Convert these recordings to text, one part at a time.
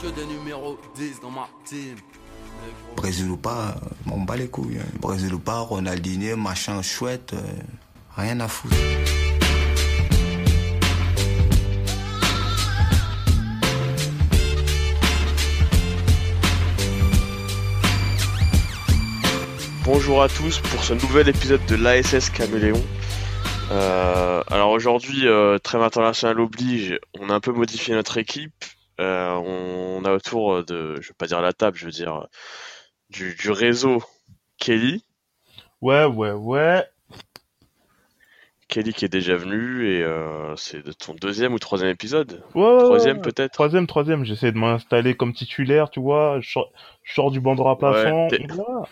Que des numéros 10 dans ma team. Brésil ou pas, euh, m'en bats les couilles. hein. Brésil ou pas, Ronaldinho, machin chouette, euh, rien à foutre. Bonjour à tous pour ce nouvel épisode de l'ASS Caméléon. Euh, alors aujourd'hui, euh, trêve international oblige, on a un peu modifié notre équipe. Euh, on, a autour de, je veux pas dire la table, je veux dire du, du réseau Kelly. Ouais, ouais, ouais. Kelly qui est déjà venu et euh, c'est de ton deuxième ou troisième épisode? Ouais, Troisième peut-être? Troisième, troisième. J'essaie de m'installer comme titulaire, tu vois. Je sors, je sors du t'es- Voilà.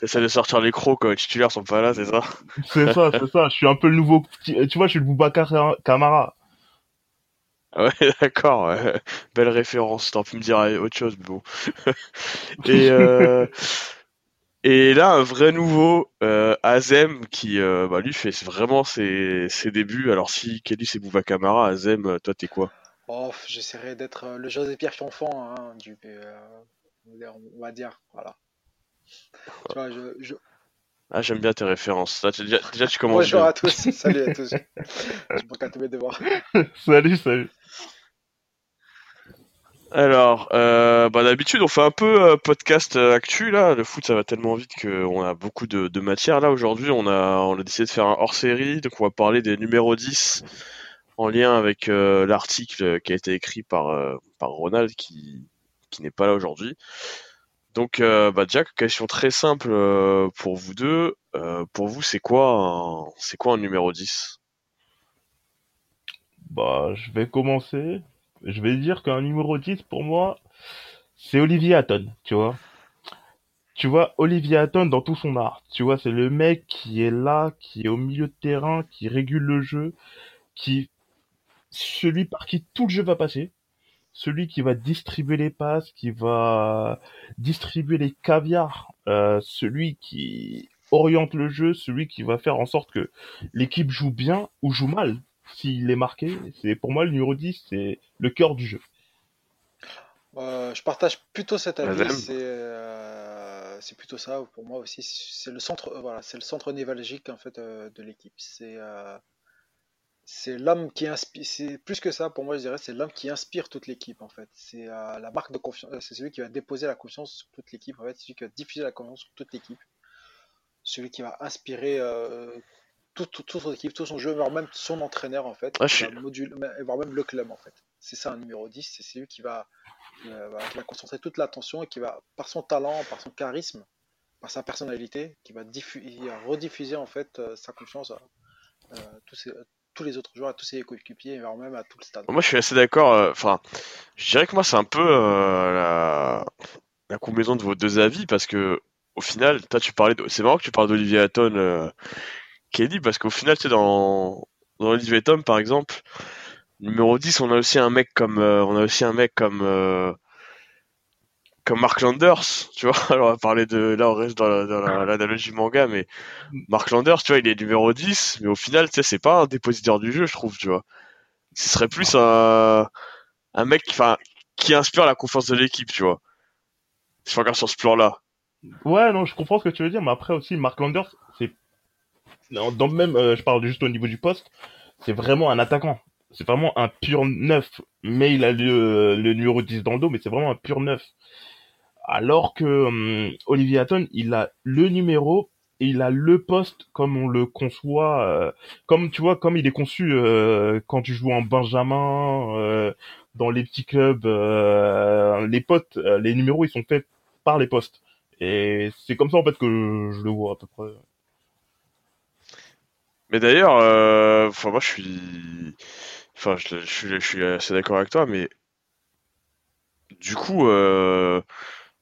T'essaies de sortir les crocs quand les titulaires sont pas là, c'est ça? C'est ça, c'est ça. Je suis un peu le nouveau. petit- Tu vois, je suis le Boubacar Camara. Ah Ouais, d'accord. Belle référence. T'aurais pu me dire autre chose, mais bon. et euh, et là, un vrai nouveau, euh, Azem, qui euh, bah, lui fait vraiment ses, ses débuts. Alors si Kelly c'est Bouva Camara, Azem, toi t'es quoi? Oh, j'essaierai d'être le José Pierre Chanfant hein, du, on va dire, voilà. Tu vois, je, je... Ah j'aime bien tes références. Là, déjà, déjà tu commences Bonjour bien. à tous, salut à tous. Je manque à tous mes devoirs. salut, salut. Alors, euh, bah, d'habitude, on fait un peu euh, podcast euh, actu là. Le foot, ça va tellement vite qu'on a beaucoup de, de matière. Là, aujourd'hui, on a, on a décidé de faire un hors-série. Donc, on va parler des numéros 10 en lien avec euh, l'article qui a été écrit par, euh, par Ronald qui, qui n'est pas là aujourd'hui. Donc, euh, bah, Jack, question très simple euh, pour vous deux. Euh, pour vous, c'est quoi un, c'est quoi un numéro 10 Bah, je vais commencer. Je vais dire qu'un numéro 10 pour moi, c'est Olivier Hatton, tu vois. Tu vois, Olivier Hatton dans tout son art. Tu vois, c'est le mec qui est là, qui est au milieu de terrain, qui régule le jeu, qui, celui par qui tout le jeu va passer. Celui qui va distribuer les passes, qui va distribuer les caviars, euh, celui qui oriente le jeu, celui qui va faire en sorte que l'équipe joue bien ou joue mal s'il est marqué, c'est pour moi le numéro 10, c'est le cœur du jeu. Euh, je partage plutôt cet avis. Madame. C'est euh, c'est plutôt ça pour moi aussi. C'est le centre, euh, voilà, c'est le centre névralgique en fait euh, de l'équipe. C'est euh, c'est l'homme qui inspire. C'est plus que ça pour moi, je dirais, c'est l'homme qui inspire toute l'équipe en fait. C'est euh, la marque de confiance. C'est celui qui va déposer la confiance sur toute l'équipe. En fait, c'est celui qui va diffuser la confiance sur toute l'équipe. Celui qui va inspirer euh, toute, toute, toute son équipe, tout son jeu, voire même son entraîneur en fait. Ah, je voire même le club en fait. C'est ça un numéro 10, c'est celui qui va qui va, qui va concentrer toute l'attention et qui va, par son talent, par son charisme, par sa personnalité, qui va, diffu- va rediffuser en fait euh, sa confiance à euh, tous, ses- tous les autres joueurs, à tous ses coéquipiers voire même à tout le stade. Moi, je suis assez d'accord. euh, Enfin, je dirais que moi, c'est un peu euh, la, combinaison de vos deux avis parce que, au final, toi, tu parlais. de- C'est marrant que tu parles d'Olivier Hatton, euh, Kelly, parce qu'au final, tu sais, dans, dans Olivier Hatton, par exemple, numéro 10, on a aussi un mec comme, on a aussi un mec comme, comme Mark Landers, tu vois. Alors, on va parler de, là, on reste dans la- dans la- l'analogie manga, mais Mark Landers, tu vois, il est numéro 10, mais au final, tu sais, c'est pas un dépositaire du jeu, je trouve, tu vois. Ce serait plus un, un mec, enfin, qui inspire la confiance de l'équipe, tu vois. Si on regarde sur ce plan-là. Ouais, non, je comprends ce que tu veux dire, mais après aussi, Mark Landers, c'est. Non, Dans le même, euh, je parle juste au niveau du poste, c'est vraiment un attaquant. C'est vraiment un pur neuf. Mais il a le, le numéro 10 dans le dos, mais c'est vraiment un pur neuf. Alors que hum, Olivier Hatton, il a le numéro et il a le poste comme on le conçoit, euh, comme tu vois, comme il est conçu euh, quand tu joues en Benjamin, euh, dans les petits clubs, les potes, les numéros, ils sont faits par les postes. Et c'est comme ça en fait que je le vois à peu près. Mais d'ailleurs, enfin, moi, je suis, enfin, je, suis, assez d'accord avec toi, mais du coup,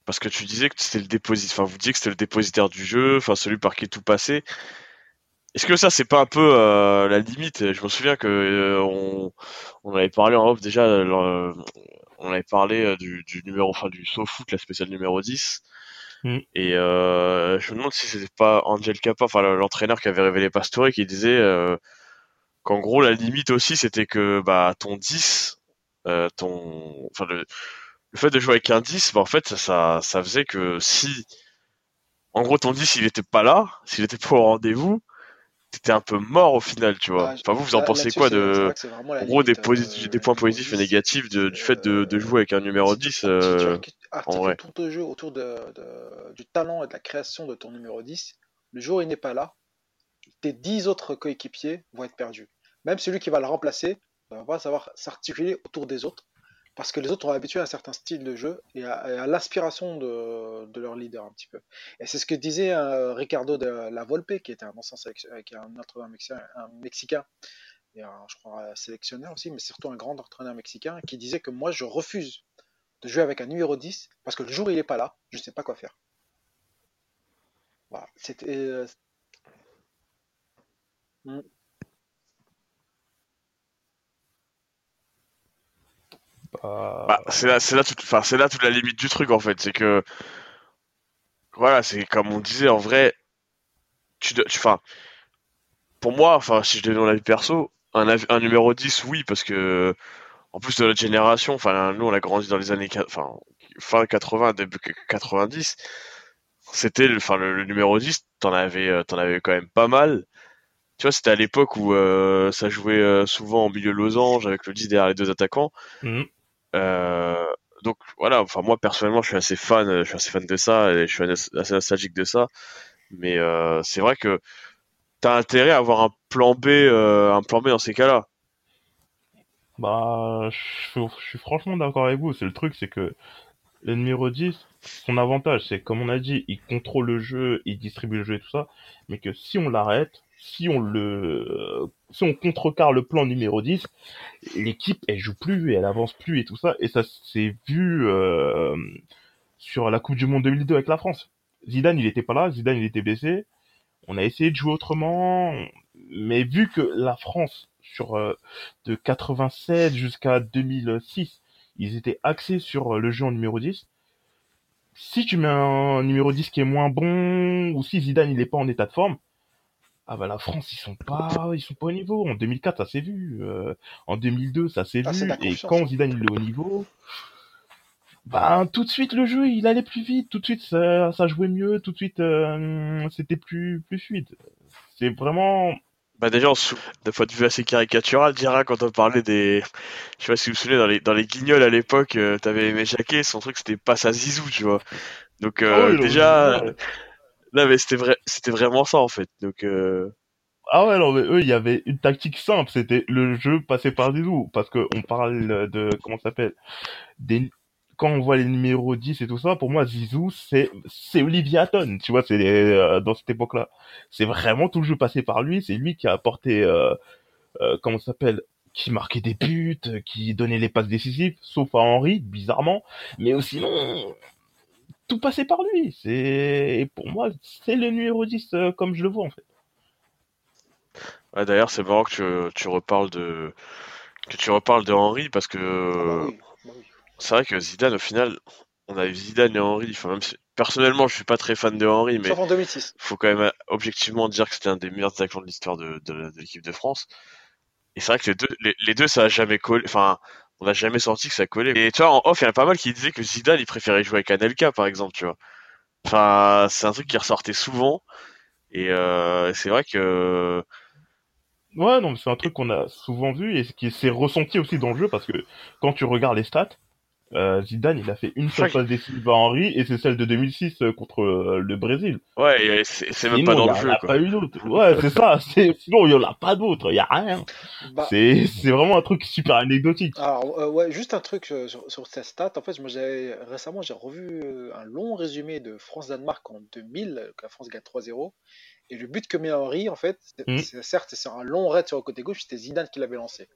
parce que tu disais que c'était le déposit, enfin, vous disiez que c'était le dépositaire du jeu, enfin, celui par qui tout passait. Est-ce que ça, c'est pas un peu euh, la limite? Je me souviens que euh, on, on avait parlé en off déjà, euh, on avait parlé du, du numéro, enfin, du SoFoot, la spéciale numéro 10. Mm. Et je me demande si c'était pas Angel Kappa, enfin l'entraîneur qui avait révélé Pastore, qui disait qu'en gros la limite aussi c'était que bah ton 10, euh, ton, enfin le, le fait de jouer avec un 10, bah, en fait, ça, ça, ça faisait que si, en gros, ton 10, il était pas là, s'il était pas au rendez-vous, t'étais un peu mort au final, tu vois. Ah, Enfin, vous, vous en pensez quoi de, vrai en gros, limite, euh, des points positifs et 10, négatifs de- du fait de, euh, de jouer avec un numéro si tu- 10, Si tu euh, vrai. tout ton jeu autour de- du talent et de la création de ton numéro 10, le jour où il n'est pas là, tes 10 autres coéquipiers vont être perdus. Même celui qui va le remplacer ne va pas savoir s'articuler autour des autres, parce que les autres ont habitué à un certain style de jeu et à, à l'aspiration de, leur leader un petit peu. Et c'est ce que disait euh, Ricardo de la Volpe, qui était un ancien qui est un entraîneur mexicain, et je crois un sélectionneur aussi, mais surtout un grand entraîneur mexicain, qui disait que moi je refuse de jouer avec un numéro 10 parce que le jour où il n'est pas là, je ne sais pas quoi faire. Voilà, c'était. euh, hmm. Bah, c'est là, c'est là, toute, enfin, c'est là toute la limite du truc en fait, c'est que, voilà, c'est comme on disait en vrai, tu, enfin, pour moi, enfin, si je devais mon avis perso, un, un numéro 10, oui, parce que, en plus de notre génération, enfin, nous, on a grandi dans les années, enfin, fin 80, début 90, c'était, le- enfin, le, le numéro 10, t'en avais, euh, t'en avais quand même pas mal. Tu vois, c'était à l'époque où euh, ça jouait euh, souvent en milieu losange avec le 10 derrière les deux attaquants. mhm. Euh, donc voilà, enfin moi personnellement je suis assez fan, je suis assez fan de ça et je suis assez nostalgique de ça. Mais euh, c'est vrai que t'as intérêt à avoir un plan B, euh, un plan B dans ces cas-là. Bah, je suis franchement d'accord avec vous. C'est le truc, c'est que le numéro 10, son avantage, c'est comme on a dit, il contrôle le jeu, il distribue le jeu et tout ça, mais que si on l'arrête, si on le, si on contrecarre le plan numéro 10, l'équipe, elle joue plus et elle avance plus et tout ça, et ça s'est vu euh, sur la Coupe du Monde 2002 avec la France. Zidane, il était pas là, Zidane, il était blessé. On a essayé de jouer autrement, mais vu que la France, sur euh, de 87 jusqu'à 2006, ils étaient axés sur euh, le jeu en numéro 10. Si tu mets un numéro 10 qui est moins bon, ou si Zidane il est pas en état de forme, ah bah la France ils sont pas ils sont pas au niveau. En 2004 ça s'est vu, euh, en 2002 ça s'est Ah, c'est vu, et quand Zidane il est au niveau, bah tout de suite le jeu il allait plus vite, tout de suite ça, ça jouait mieux, tout de suite euh, c'était plus plus fluide. C'est vraiment Bah déjà, on se sou- d'un point de vue assez caricatural, dira quand on parlait des, je sais pas si vous vous souvenez dans les dans les Guignols à l'époque, euh, t'avais aimé Jacquet, son truc c'était pas sa zizou, tu vois. Donc euh, Ah oui, non, mais- c'était vrai, c'était vraiment ça en fait. Donc euh, Ah ouais, non, mais eux, il y avait une tactique simple, c'était le jeu passé par Zizou, parce que on parle de, comment s'appelle, des, quand on voit les numéros 10 et tout ça, pour moi, Zizou, c'est, c'est Olivier Hatton, tu vois, c'est euh, dans cette époque-là. C'est vraiment tout le jeu passé par lui, c'est lui qui a apporté, euh, euh, comment s'appelle, qui marquait des buts, qui donnait les passes décisives, sauf à Henri, bizarrement, mais aussi non, tout passait par lui, c'est, pour moi, c'est le numéro 10 euh, comme je le vois, en fait. ouais, d'ailleurs, c'est marrant que tu, tu reparles de que tu reparles de Henry parce que Ah bah oui, bah oui. c'est vrai que Zidane au final, on a eu Zidane et Henry. Enfin même si personnellement, je suis pas très fan de Henry, mais en 2006. faut quand même euh, objectivement dire que c'était un des meilleurs attaquants de l'histoire de, de, de l'équipe de France. Et c'est vrai que les deux, les, les deux, ça a jamais collé. Enfin, on n'a jamais senti que ça collait. Et tu vois, en off, il y en a pas mal qui disaient que Zidane, il préférait jouer avec Anelka, par exemple, tu vois. Enfin, c'est un truc qui ressortait souvent. Et euh, c'est vrai que Ouais, non, mais c'est un truc qu'on a souvent vu et qui s'est ressenti aussi dans le jeu parce que quand tu regardes les stats, euh, Zidane, il a fait une seule passe décisive à Henry et c'est celle de 2006 euh, contre euh, le Brésil. ouais, c'est c'est même Sinon, pas dans il y le en jeu, a quoi. pas eu d'autre. Ouais, c'est ça. Sinon, il y en a pas d'autre. Il y a rien. Bah, C'est c'est vraiment un truc super anecdotique. alors, euh, ouais, juste un truc euh, sur, sur cette stat. En fait, moi, récemment, j'ai revu un long résumé de France-Danemark en 2000, euh, que la France gagne 3-0. Et le but que met Henry, en fait, Mm. c'est- certes, c'est un long raid sur le côté gauche, c'était Zidane qui l'avait lancé.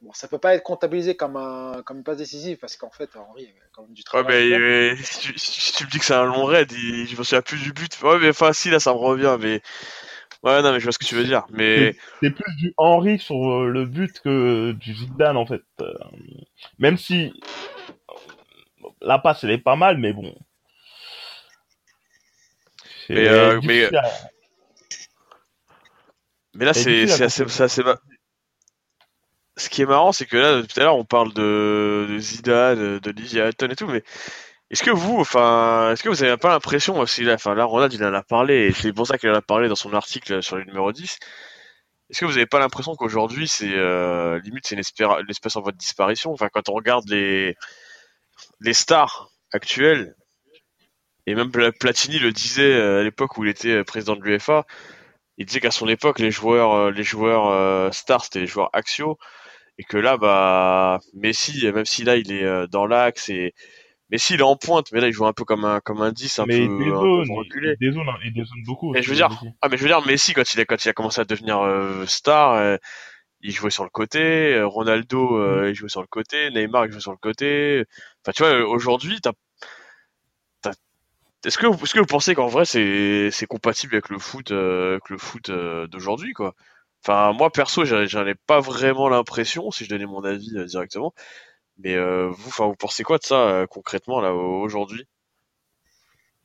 Bon, ça peut pas être comptabilisé comme, un, comme une passe décisive parce qu'en fait, Henry avait quand même du Ouais, travail. mais à faire. euh, si, tu, si tu me dis que c'est un long raid, il, je me souviens plus du but. Ouais, mais enfin, si, là, ça me revient, mais. Ouais, non, mais je vois ce que tu veux dire. Mais. C'est plus du Henry sur euh, le but que du Zidane en fait. Euh, même si la passe elle est pas mal, mais bon. Mais, euh, à- Mais là, C'est assez, assez, ce qui est marrant, c'est que là, tout à l'heure, on parle de, de Zidane, Hatton et tout, mais est-ce que vous, enfin, est-ce que vous avez pas l'impression aussi, là, enfin, là, Ronald, il en a parlé, et c'est pour ça qu'il en a parlé dans son article sur le numéro 10. Est-ce que vous avez pas l'impression qu'aujourd'hui, c'est, euh, limite, c'est une, espèce, une espèce en voie de disparition? Enfin, quand on regarde les, les stars actuelles, et même Pla- Platini le disait euh, à l'époque où il était euh, président de l'UEFA, il disait qu'à son époque, les joueurs, les joueurs stars, c'était les joueurs axiaux, et que là, bah, Messi, même si là, il est euh, dans l'axe, et Messi, il est en pointe, mais là, il joue un peu comme un, comme un 10, un mais peu, des peu zones, reculé. il dézone, il dézone beaucoup. Mais je veux dire, Messi. ah, mais je veux dire, Messi, quand il a, quand il a commencé à devenir euh, star, euh, il jouait sur le côté, Ronaldo, euh, il jouait sur le côté, Neymar, il jouait sur le côté. Enfin, tu vois, aujourd'hui, t'as, est-ce que, vous- est-ce que vous pensez qu'en vrai, c'est, c'est compatible avec le foot, euh, avec le foot euh, d'aujourd'hui, quoi? Enfin, moi, perso, j'en ai pas vraiment l'impression, si je donnais mon avis euh, directement. Mais euh, vous, enfin, vous pensez quoi de ça, euh, concrètement, là, au- aujourd'hui?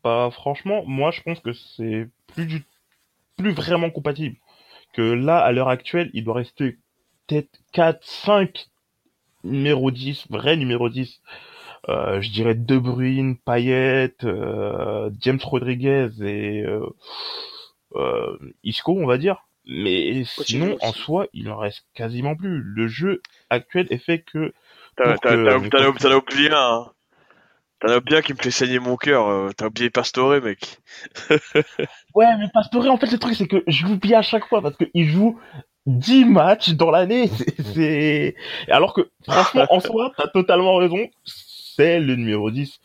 Bah, franchement, moi, je pense que c'est plus du, plus vraiment compatible. Que là, à l'heure actuelle, il doit rester peut-être 4, 5 numéro 10, vrai numéro 10. Euh, je dirais De Bruyne, Payet, euh, James Rodriguez et euh, Isco, on va dire. Mais sinon, en soi, il en reste quasiment plus. Le jeu actuel est fait que T'as, Pour t'as, que- t'as, t'en as- oublié un, hein. T'en as oublié un qui me fait saigner mon cœur, euh, t'as oublié Pastore, mec. Ouais, mais Pastore, en fait, le truc, c'est que je l'oublie à chaque fois parce qu'il joue 10 matchs dans l'année. C'est, c'est- Alors que, franchement, en soi, t'as totalement raison. C'est le numéro 10.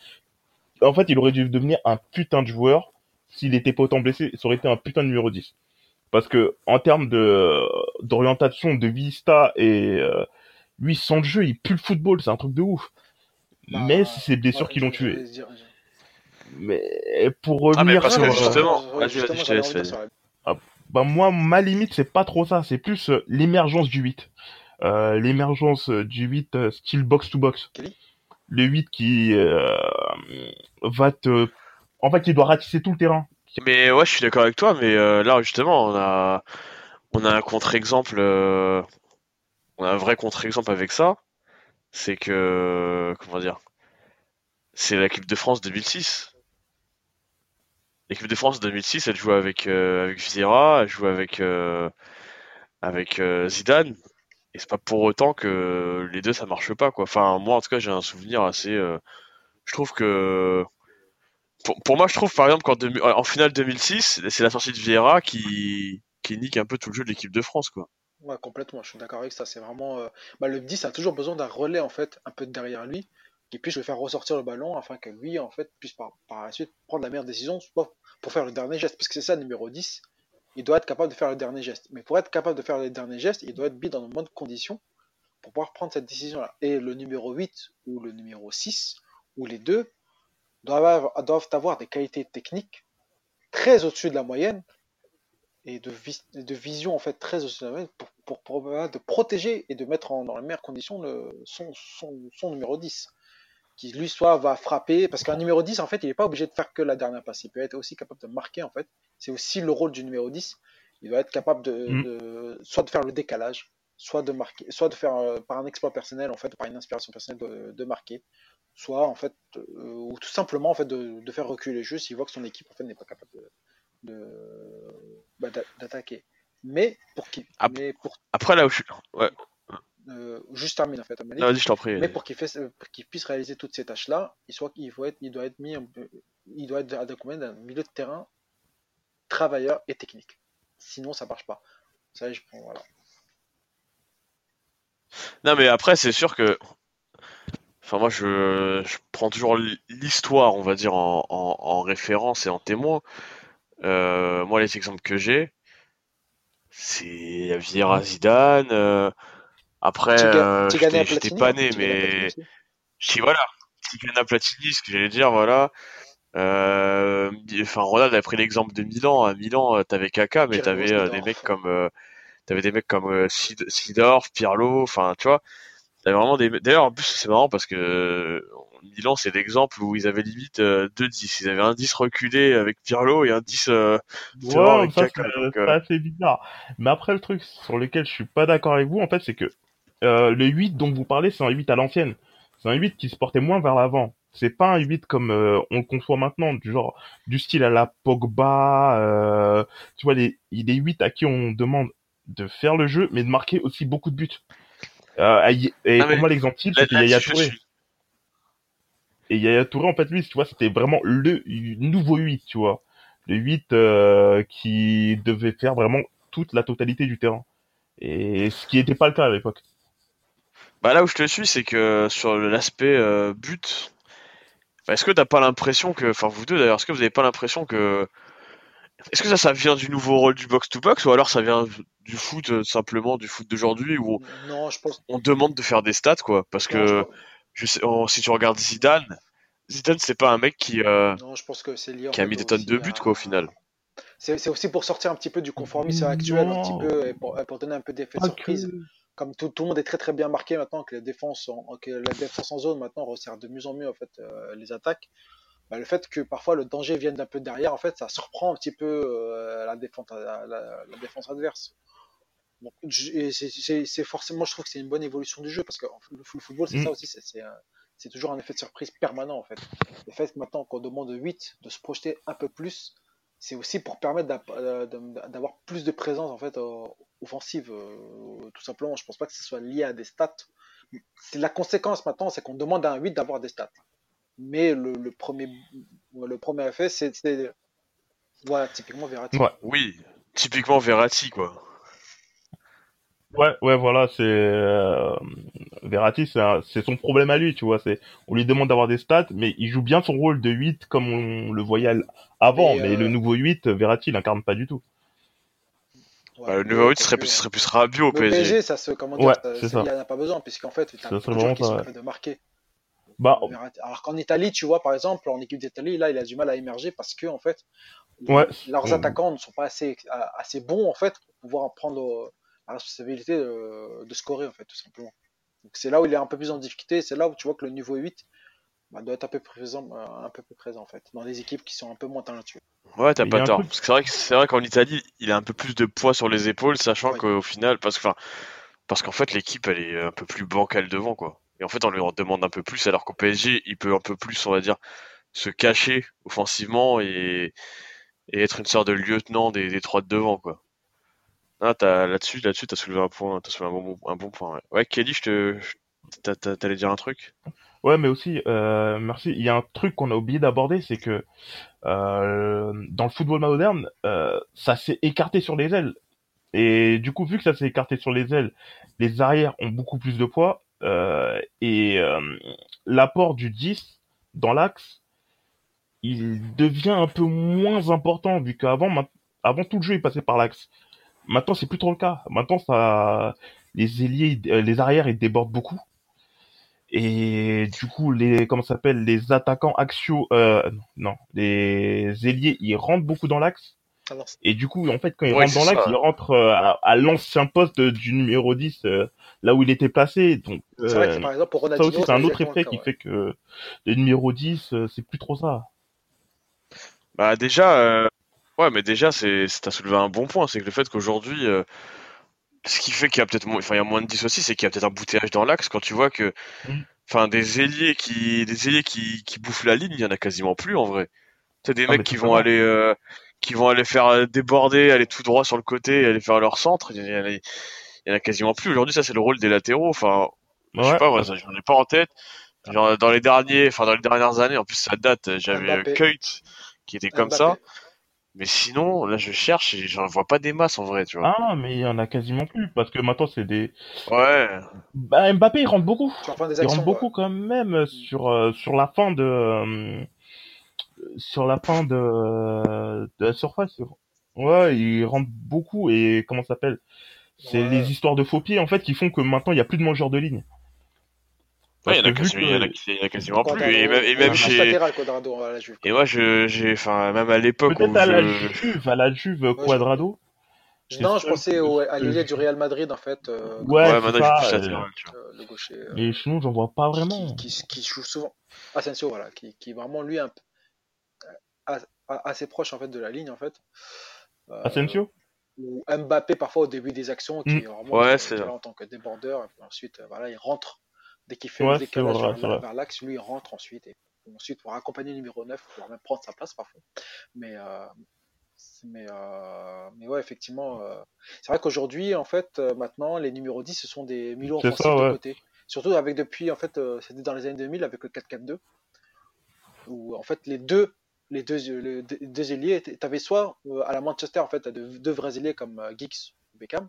En fait, il aurait dû devenir un putain de joueur. S'il était pas autant blessé, ça aurait été un putain de numéro 10. Parce que, en termes de, d'orientation, de vista et, euh, lui, sans le jeu, il pue le football. C'est un truc de ouf. Bah, mais c'est ses blessures ouais, qui l'ont tué. dire- Mais pour Ah, mais revenir parce sur, que euh, justement- Ouais, je te laisse, la- Bah moi, ma limite, c'est pas trop ça, c'est plus euh, l'émergence du 8. Euh, l'émergence euh, du 8 euh, style box-to-box. Kelly Le 8 qui euh, va te... En fait, qui doit ratisser tout le terrain. Mais ouais, je suis d'accord avec toi, mais euh, là, justement, on a, on a un contre-exemple, euh, on a un vrai contre-exemple avec ça. C'est que, comment dire, c'est l'équipe de France 2006. L'équipe de France 2006, elle jouait avec, euh, elle jouait avec, euh, avec Zidane. Et c'est pas pour autant que les deux ça marche pas quoi. Enfin moi en tout cas j'ai un souvenir assez. je trouve que pour, moi je trouve par exemple qu'en en finale 2006 c'est la sortie de Vieira qui qui nique un peu tout le jeu de l'équipe de France quoi. Ouais, complètement, je suis d'accord avec ça. C'est vraiment. euh, Bah, le 10 a toujours besoin d'un relais, en fait, un peu derrière lui, qui puisse le faire ressortir le ballon afin que lui, en fait, puisse par, par la suite prendre la meilleure décision pour faire le dernier geste. Parce que c'est ça, numéro 10. Il doit être capable de faire le dernier geste. Mais pour être capable de faire le dernier geste, il doit être mis dans de bonnes conditions pour pouvoir prendre cette décision-là. Et le numéro 8 ou le numéro 6, ou les deux, doivent avoir, doivent avoir des qualités techniques très au-dessus de la moyenne et de, vis- de vision en fait très au-dessus de la moyenne pour, pour, pour permettre de protéger et de mettre en- dans les meilleures conditions le, son, son, son numéro 10 qui lui soit va frapper. Parce qu'un numéro 10 en fait il n'est pas obligé de faire que la dernière passe. Il peut être aussi capable de marquer en fait. C'est aussi le rôle du numéro 10 il doit être capable de, Mm. de- soit de faire le décalage soit de marquer soit de faire euh, par un exploit personnel en fait par une inspiration personnelle de, de marquer soit en fait euh, ou tout simplement en fait de, de faire reculer le jeu s'il voit que son équipe en fait n'est pas capable de, bah, d'a- d'attaquer. Mais pour qui Ah. mais pour Après là où je suis, ouais, euh, juste termine en fait non, vas-y je t'en prie. mais pour qu'il fait- pour qu'il puisse réaliser toutes ces tâches là il soit il faut être il doit être mis il doit être accompagné d'un milieu de terrain travailleur et technique. Sinon ça marche pas. Ça je prends voilà. Non mais après c'est sûr que, enfin moi je, je prends toujours l'histoire on va dire en, en, en référence et en témoin. Euh, moi les exemples que j'ai, c'est Vieira Zidane. euh, après, euh, j'étais pas hein, né, mais je dis voilà, Tigana Platini, ce que j'allais dire, voilà. Euh, enfin, Ronald a pris l'exemple de Milan. À Milan, t'avais Kaka, mais t'avais des mecs comme, t'avais des mecs comme Sid- Seedorf, Pirlo. Enfin, tu vois, t'avais vraiment des. D'ailleurs, en plus, c'est marrant parce que euh, Milan, c'est l'exemple où ils avaient limite euh, deux 10 Ils avaient un 10 reculé avec Pirlo et un 10 euh, Ouais, avec ça Kaka. c'est Donc, c'est euh, assez bizarre. Mais après le truc sur lequel je suis pas d'accord avec vous, en fait, c'est que euh, le 8 dont vous parlez, c'est un 8 à l'ancienne. C'est un 8 qui se portait moins vers l'avant. C'est pas un 8 comme euh, on le conçoit maintenant, du genre du style à la Pogba. euh, tu vois, les, des 8 à qui on demande de faire le jeu, mais de marquer aussi beaucoup de buts. Euh, et Non, pour moi, l'exemple type, c'était Yaya Touré. suis- Et Yaya Touré, en fait, lui, tu vois, c'était vraiment le nouveau 8, tu vois. Le 8 euh, qui devait faire vraiment toute la totalité du terrain. Et ce qui n'était pas le cas à l'époque. Bah là où je te suis, c'est que sur l'aspect euh, but, est-ce que t'as pas l'impression que, enfin vous deux d'ailleurs, est-ce que vous avez pas l'impression que, est-ce que ça, ça vient du nouveau rôle du box-to-box ou alors ça vient du foot euh, simplement du foot d'aujourd'hui où Non, je pense. on demande de faire des stats quoi, parce non, je que pense- je sais, on- si tu regardes Zidane, Zidane c'est pas un mec qui, euh, Non, je pense que c'est lié. en qui a mis des tonnes de buts à- quoi au final. C'est c'est aussi pour sortir un petit peu du conformisme actuel, un petit peu, et pour, donner un peu d'effet de Pas surprise. que- Comme tout, tout le monde est très très bien marqué maintenant, que, les défenses en, que la défense en zone maintenant resserre de mieux en mieux en fait euh, les attaques. Bah, le fait que parfois le danger vienne d'un peu derrière, en fait, ça surprend un petit peu euh, la, défense, la, la- la défense adverse. Donc, c'est- forcément, je trouve que c'est une bonne évolution du jeu parce que le foot- le football, c'est Mm. ça aussi, c'est- toujours un effet de surprise permanent en fait. Le fait que maintenant qu'on demande 8 de se projeter un peu plus, c'est aussi pour permettre euh, d'avoir plus de présence en fait euh, offensive, euh, tout simplement. Je pense pas que ce soit lié à des stats. C'est la conséquence maintenant, c'est qu'on demande à un 8 d'avoir des stats. Mais le, le premier, le premier effet, c'est, c'est- voilà, typiquement Verratti. Ouais. Oui, typiquement Verratti quoi. Ouais, ouais, voilà, c'est euh, Verratti, c'est un- son problème à lui, tu vois. C'est on lui demande d'avoir des stats, mais il joue bien son rôle de 8 comme on le voyait avant. Mais, Mais, euh, le nouveau 8, Verratti, il incarne pas du tout. Ouais, Bah, le numéro 8 parce serait plus, serait plus Rabiot au mais au PSG. PSG, ça se, comment dire, Ouais, ça- c'est ça- ça. il n'y en a pas besoin, puisqu'en fait, c'est de vraiment joueurs qui ça, sont ouais. de marquer. Bah. Alors qu'en Italie, tu vois, par exemple, en équipe d'Italie, là, il a du mal à émerger parce que, en fait, Ouais. leurs Mm. attaquants ne sont pas assez, a- assez bons, en fait, pour pouvoir en prendre euh, la responsabilité de, de scorer, en fait, tout simplement. Donc c'est là où il est un peu plus en difficulté, c'est là où tu vois que le niveau 8 bah, doit être un peu présent, euh, un peu plus présent, en fait, dans les équipes qui sont un peu moins talentueuses. Ouais, t'as pas tort. Parce que c'est vrai que c'est vrai qu'en Italie, il a un peu plus de poids sur les épaules, sachant qu'au final, parce que, enfin, parce qu'en fait, l'équipe, elle est un peu plus bancale devant, quoi. Et en fait, on lui en demande un peu plus, alors qu'au PSG, il peut un peu plus, on va dire, se cacher offensivement et, être une sorte de lieutenant des, trois de devant, quoi. Ah, là-dessus, là-dessus, t'as soulevé un point, t'as soulevé un bon, point, ouais. Kelly, je te, t'allais dire un truc? Ouais, mais aussi, euh, merci. Il y a un truc qu'on a oublié d'aborder, c'est que euh, dans le football moderne, euh, ça s'est écarté sur les ailes. Et du coup, vu que ça s'est écarté sur les ailes, les arrières ont beaucoup plus de poids. Euh, et euh, l'apport du 10 dans l'axe, il devient un peu moins important, vu qu'avant, avant tout le jeu, il passait par l'axe. Maintenant, c'est plus trop le cas. Maintenant, ça, les ailiers, euh, les arrières, ils débordent beaucoup. Et du coup, les comment s'appelle les attaquants axiaux, euh, non, les ailiers, ils rentrent beaucoup dans l'axe. Et du coup, en fait, quand ils Ouais, rentrent dans c'est l'axe, ça. ils rentrent euh, à, à l'ancien poste du numéro 10, euh, là où il était placé. Donc, c'est vrai euh, que par exemple, pour ça aussi, c'est un autre effet qui fait que le numéro 10, euh, c'est plus trop ça. Bah déjà, euh, ouais, mais déjà, c'est, c'est- t'as soulevé un bon point, c'est que le fait qu'aujourd'hui, euh, ce qui fait qu'il y a peut-être moins, enfin, il y a moins de 10 aussi, c'est qu'il y a peut-être un bouteillage dans l'axe quand tu vois que, Mm. enfin, des ailiers qui, des ailiers qui, qui bouffent la ligne, il y en a quasiment plus en vrai. Tu des Ah, mecs qui vont aller, euh, qui vont aller faire euh, déborder, aller tout droit sur le côté, et aller faire leur centre. Il y en a, il y en a quasiment plus. Aujourd'hui, ça c'est le rôle des latéraux. Enfin, je sais Ouais. pas, moi, ça, j'en ai pas en tête. Genre, dans les derniers, enfin, dans les dernières années, en plus, ça date, j'avais Mbappé. Keut qui était comme ça. Mais sinon, là, je cherche et j'en vois pas des masses en vrai, tu vois. Ah, mais il y en a quasiment plus parce que maintenant c'est des. Ouais. Bah, Mbappé, il rentre beaucoup. Il rentre beaucoup quand même sur euh, sur la fin de euh, sur la fin de de la surface. Ouais, il rentre beaucoup et comment ça s'appelle? C'est Ouais. les histoires de faux pieds en fait qui font que maintenant il y a plus de mangeurs de ligne. Ouais, il y en a que quasiment, vu il y en a, que- il y en a quasiment plus. Et même, et il même est chez, latéral, Quadrado, à la Juve. et moi, je, j'ai, enfin, même à l'époque Peut-être à la je, Juve, à la Juve Quadrado. Non, je pensais que- au, à l'ailier du Real Madrid, en fait, euh, Ouais, ouais, suis plus euh, euh, le gaucher. euh, Mais sinon, j'en vois pas vraiment. qui, qui, qui joue souvent. Asensio, voilà, qui, qui est vraiment lui un peu assez proche en fait de la ligne en fait. Euh, Asensio? ou Mbappé parfois au début des actions qui Mm. Ouais, est là en tant que débordeur et puis ensuite euh, voilà il rentre dès qu'il fait Ouais, le décalage vrai, vers, l'axe lui il rentre ensuite et ensuite pour accompagner le numéro 9 pour même prendre sa place parfois mais euh, mais euh, mais ouais effectivement euh, c'est vrai qu'aujourd'hui en fait euh, maintenant les numéros 10 ce sont des milieux C'est offensifs ça, de ouais. côté surtout avec depuis en fait euh, c'était dans les années 2000 avec le 4-4-2 où en fait les deux les deux, les deux- ailiers, tu avais soit euh, à la Manchester en fait t'as deux, deux vrais ailiers comme euh, Giggs ou Beckham,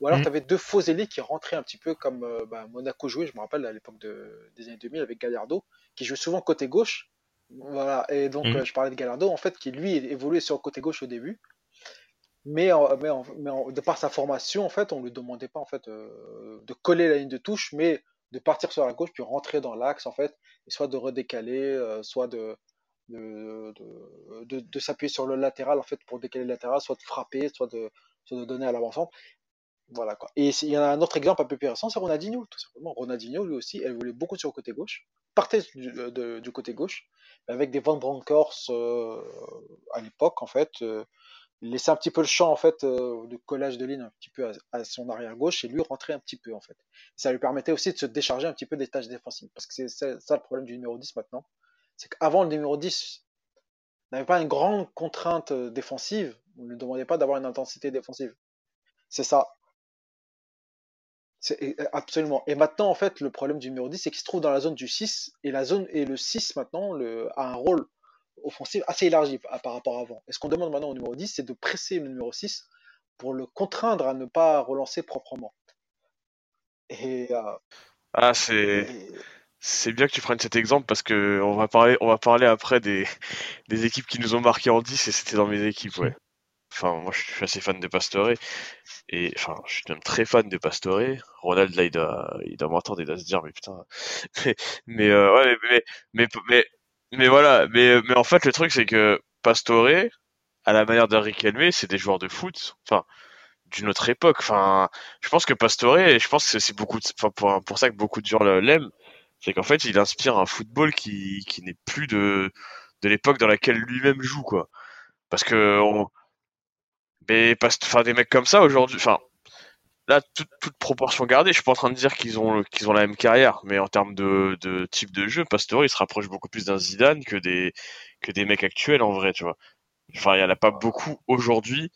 ou alors Mhm. tu avais deux faux ailiers qui rentraient un petit peu comme euh, bah, Monaco jouait, je me rappelle à l'époque de, des années 2000 avec Gallardo, qui jouait souvent côté gauche. Voilà, et donc Mhm. euh, je parlais de Gallardo en fait qui lui évoluait sur le côté gauche au début. Mais, en- mais, en- mais en- de par sa formation, en fait, on lui demandait pas en fait de coller la ligne de touche, mais de partir sur la gauche puis rentrer dans l'axe en fait, et soit de redécaler, soit de de, de, de- s'appuyer sur le latéral en fait pour décaler le latéral, soit de frapper, soit de, soit de donner à l'avant-centre. Voilà quoi. Et il y en a un autre exemple un peu plus récent, c'est Ronaldinho, tout simplement. Ronaldinho, lui aussi, elle voulait beaucoup sur le côté gauche, partait du, de- du côté gauche, avec des Van Bronckhorst euh, à l'époque, en fait. euh, laissait un petit peu le champ, en fait, euh, de collage de ligne un petit peu à, son arrière gauche, et lui rentrait un petit peu, en fait. Ça lui permettait aussi de se décharger un petit peu des tâches défensives, parce que c'est c'est ça le problème du numéro 10 maintenant. C'est qu'avant, le numéro 10 n'avait pas une grande contrainte euh, défensive, on ne lui demandait pas d'avoir une intensité défensive. C'est ça. C'est absolument. Et maintenant, en fait, le problème du numéro 10, c'est qu'il se trouve dans la zone du 6, et la zone et le 6 maintenant le, a un rôle offensif assez élargi par, par rapport à avant. Et ce qu'on demande maintenant au numéro 10, c'est de presser le numéro 6 pour le contraindre à ne pas relancer proprement. Et, euh, Ah, c'est et- c'est bien que tu prennes cet exemple parce que on va parler on va parler après des des équipes qui nous ont marqué en 10 et c'était dans mes équipes, ouais. Enfin, moi je suis assez fan de Pastore et enfin, je suis même très fan de Pastore. Ronald là, il doit il doit m'entendre, il doit se dire mais putain. Mais mais euh, ouais, mais mais mais voilà, mais mais en fait le truc c'est que Pastore à la manière de Riquelme, c'est des joueurs de foot. Enfin, d'une autre époque. Enfin, je pense que Pastore, je pense que c'est beaucoup, de- enfin, pour, pour ça que beaucoup de gens l'aiment, c'est qu'en fait, il inspire un football qui, qui n'est plus de, de l'époque dans laquelle lui-même joue, quoi. Parce que, on, mais, enfin, des mecs comme ça aujourd'hui, enfin, là, toute, toute proportion gardée, je suis pas en train de dire qu'ils ont, qu'ils ont la même carrière, mais en termes de, de type de jeu, Pastore, il se rapproche beaucoup plus d'un Zidane que des, que des mecs actuels, en vrai, tu vois. Enfin, il y en a pas beaucoup aujourd'hui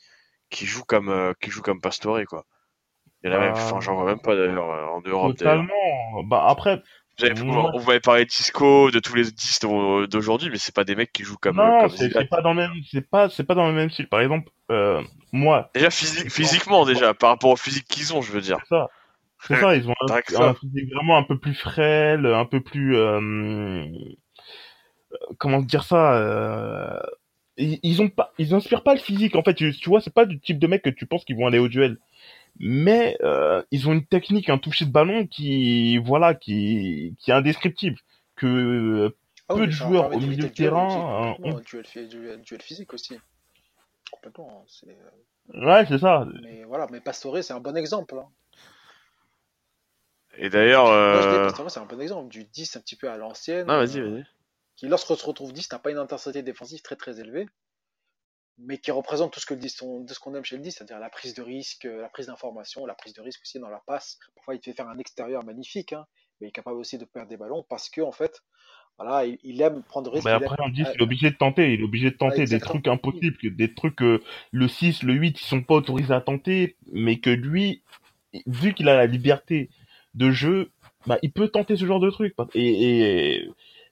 qui jouent comme, euh, qui jouent comme Pastore, quoi. Il y en a même, Bah, enfin, j'en vois même pas d'ailleurs en Europe. Totalement. Bah après, Vous moi- vous m'avez parlé de Disco, de tous les 10 d'au- d'aujourd'hui, mais c'est pas des mecs qui jouent comme, non, comme c'est pas dans le même, c'est pas, c'est pas dans le même style. Par exemple, euh, moi, Déjà physi- physiquement déjà, par rapport au physique qu'ils ont, je veux dire. c'est ça. C'est ça, ils ont un, physique vraiment un peu plus frêle, un peu plus, euh, comment dire ça, euh, ils, ils ont pas, ils inspirent pas le physique. En fait, tu, tu vois, c'est pas du type de mec que tu penses qu'ils vont aller au duel. Mais euh, ils ont une technique, un toucher de ballon qui, voilà, qui, qui est indescriptible. Que Ah Peu oui, de joueurs au milieu de duel terrain, aussi, euh, ont- un duel, phy- duel- duel physique aussi. Complètement. hein, c'est, euh, ouais, c'est ça. Mais voilà, mais Pastore, c'est un bon exemple. hein. Et d'ailleurs, euh... Pastore, c'est un bon exemple. Du 10 un petit peu à l'ancienne. non, vas-y, euh, vas-y. qui, lorsqu'on se retrouve 10, n'a pas une intensité défensive très très élevée, mais qui représente tout ce que le 10, on- de ce qu'on aime chez le 10, c'est-à-dire la prise de risque, euh, la prise d'information, la prise de risque aussi dans la passe. Parfois, il te fait faire un extérieur magnifique, hein, mais il est capable aussi de perdre des ballons parce que, en fait, voilà, il, il aime prendre risque. Mais il aime- après, on dit euh, qu'il est obligé de tenter. Il est obligé de tenter des trucs impossibles, des trucs que le 6, le 8, ils sont pas autorisés à tenter, mais que lui, vu qu'il a la liberté de jeu, bah, il peut tenter ce genre de trucs. Et, et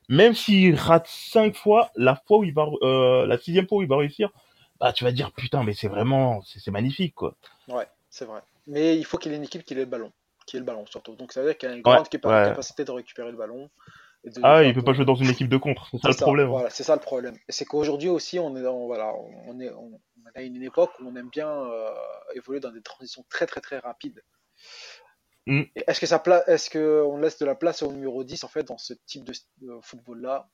même s'il rate cinq fois, la fois où il va, euh, la sixième fois où il va réussir, bah, tu vas dire, putain, mais c'est vraiment, c'est magnifique, quoi. Ouais, c'est vrai. Mais il faut qu'il ait une équipe qui ait le ballon. Qui ait le ballon surtout. Donc ça veut dire qu'il a une grande ouais. capacité de récupérer le ballon. et de- Ah, il peut pas jouer dans une équipe de contre. C'est ça le problème. Voilà, c'est ça le problème. Et c'est qu'aujourd'hui aussi, on est dans, voilà, on est, on, on a une époque où on aime bien euh, évoluer dans des transitions très très très rapides. Mm. Est-ce que ça pla- est-ce que on laisse de la place au numéro 10 en fait dans ce type de, de football-là?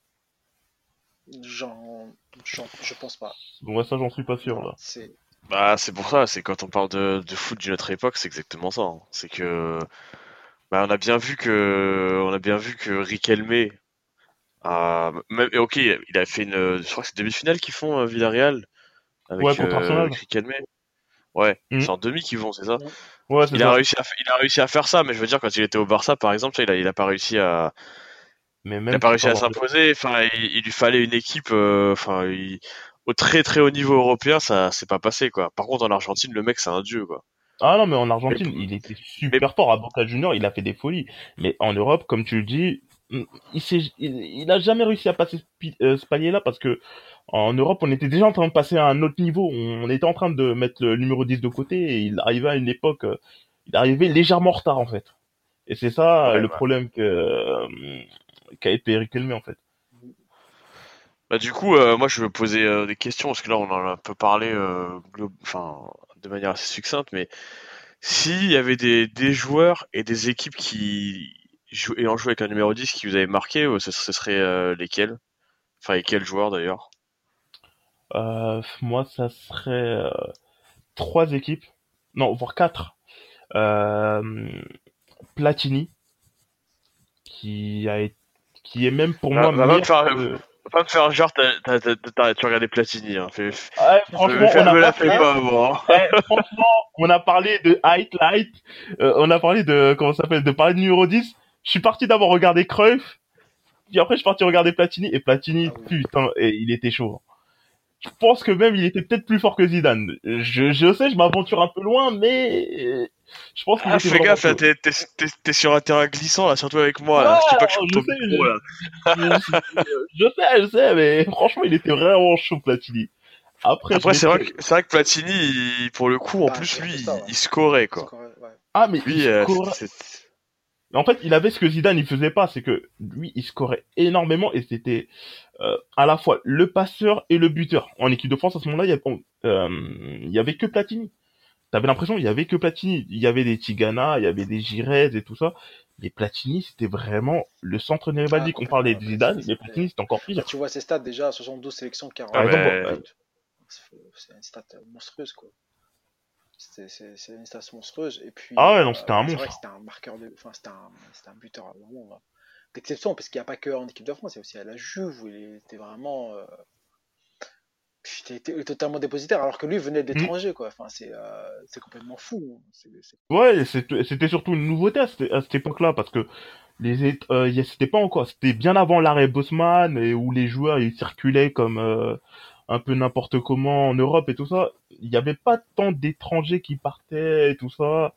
J'en, je pense pas. Bon, ça, j'en suis pas sûr, là. C'est, Bah, c'est pour ça, c'est quand on parle de, de foot d'une autre époque, c'est exactement ça. hein. C'est que, bah, on a bien vu que, on a bien vu que Riquelme a, même, et ok, il a fait une, je crois que c'est demi-finale qu'ils font euh, Villarreal avec Ouais, contre euh, avec Riquelme. Ouais, Mhm. c'est en demi qu'ils vont, c'est ça? Ouais, c'est il a, ça. réussi à, il a réussi à faire ça, mais je veux dire, quand il était au Barça, par exemple, il a, il a pas réussi à, Mais il même a pas pour réussi à s'imposer. Enfin, il, il lui fallait une équipe, euh, enfin, il- au très très haut niveau européen, ça s'est pas passé, quoi. Par contre, en Argentine, le mec, c'est un dieu, quoi. Ah non, mais en Argentine, Mais- il était super fort. À Boca Junior, il a fait des folies. Mais en Europe, comme tu le dis, il s'est, il, il a jamais réussi à passer ce, euh, ce palier-là parce que en Europe, on était déjà en train de passer à un autre niveau. On était en train de mettre le numéro 10 de côté et il arrivait à une époque, euh, il arrivait légèrement en retard, en fait. Et c'est ça Ouais, le ouais. problème que, euh, qu'a été réclamé, en fait. Bah, du coup, euh, moi, je veux poser euh, des questions, parce que là, on en a un peu parlé, euh, enfin, de manière assez succincte, mais s'il y avait des, des joueurs et des équipes qui jou- ayant joué avec un numéro 10 qui vous avaient marqué, ce, ce serait lesquels? Enfin, et quels joueurs, d'ailleurs? Moi, ça serait trois équipes, non, voire quatre. Euh, Platini, qui a été, qui est même pour moi va pas me faire- que- Faut pas me faire genre, t'as, t'as, t'as, t'as- tu regardais Platini, hein. Fais, Ouais, franchement, fais- on a, me la pas- fais pas, moi. Ouais, franchement, on a parlé de highlight, euh, on a parlé de comment ça s'appelle, de parler de numéro 10. Je suis parti d'abord regarder Cruyff, puis après je suis parti regarder Platini et Platini, Ah oui. putain, et il était chaud. Je pense que même il était peut-être plus fort que Zidane. Je, je sais, je m'aventure un peu loin, mais je pense qu'il Ah, fais gaffe, là, t'es, t'es, t'es, t'es sur un terrain glissant, là, surtout avec moi, là. Ouais, Je dis pas que je je suis sais, trop là. je, je sais, je sais, mais franchement, il était vraiment chaud, Platini. Après, Après, je c'est vrai, que, c'est vrai que Platini, il- pour le coup, en Bah, plus, lui, ça, ouais. il, il scorait, quoi. Ouais. Ah, mais Lui, il euh, scorait- En fait, il avait ce que Zidane il faisait pas, c'est que lui il scorait énormément et c'était euh, à la fois le passeur et le buteur. En équipe de France à ce moment-là, il y avait, euh, il y avait que Platini. T'avais l'impression il y avait que Platini. Il y avait des Tigana, il y avait des Girez et tout ça. Mais Platini c'était vraiment le centre névralgique. Ah, On parlait de Zidane, mais Platini c'était encore Quand pire. tu vois ses stats déjà, 72 sélections, 40 Ah, Par exemple, mais- euh, C'est une stat monstrueuse, quoi. C'est une stat monstrueuse. Et puis, Ah ouais, non, c'était un c'est vrai monstre. c'était un marqueur de. Enfin, c'était un, un buteur vraiment euh, d'exception, parce qu'il n'y a pas que en équipe de France, il y a aussi à la Juve où il était vraiment. euh, il était totalement dépositaire, alors que lui venait d'étranger, quoi. Enfin, c'est euh, complètement fou. hein. Ouais, c'était surtout une nouveauté à cette, à cette époque-là parce que les euh, c'était pas encore, c'était bien avant l'arrêt Bosman et où les joueurs ils circulaient comme euh, un peu n'importe comment en Europe et tout ça. Il y avait pas tant d'étrangers qui partaient et tout ça.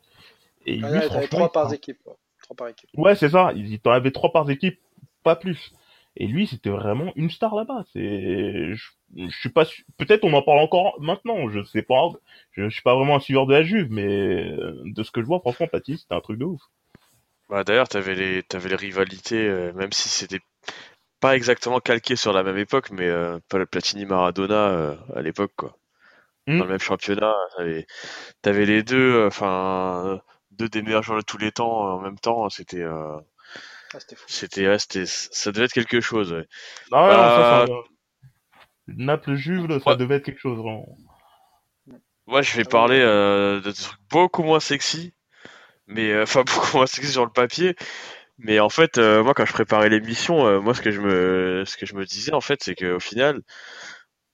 Et Ouais, lui, trois il- par équipe, quoi. Trois par équipe. Ouais, c'est ça. Il t'en avait trois par équipe, pas plus. Et lui, c'était vraiment une star là-bas. C'est, je, je suis pas, su- peut-être on en parle encore maintenant. Je sais pas. Je, je suis pas vraiment un suiveur de la Juve, mais euh, de ce que je vois, franchement, Platini, c'était un truc de ouf. Bah, d'ailleurs, t'avais les, t'avais les rivalités, euh, même si c'était pas exactement calqué sur la même époque, mais euh, pas le Platini Maradona euh, à l'époque, quoi. Hmm. Dans le même championnat, t'avais, t'avais les deux, euh, enfin, deux des meilleurs joueurs de tous les temps euh, en même temps. C'était, euh, Ah, c'était fou. c'était, ouais, c'était, ça devait être quelque chose. Ouais. Ah ça, ça, Naples Juve, là, ça Ouais. devait être quelque chose, vraiment. Moi, je vais Ah parler euh, de trucs beaucoup moins sexy, mais euh, enfin beaucoup moins sexy sur le papier. Mais en fait, euh, moi, quand je préparais l'émission, euh, moi, ce que je me, ce que je me disais, en fait, c'est qu'au final,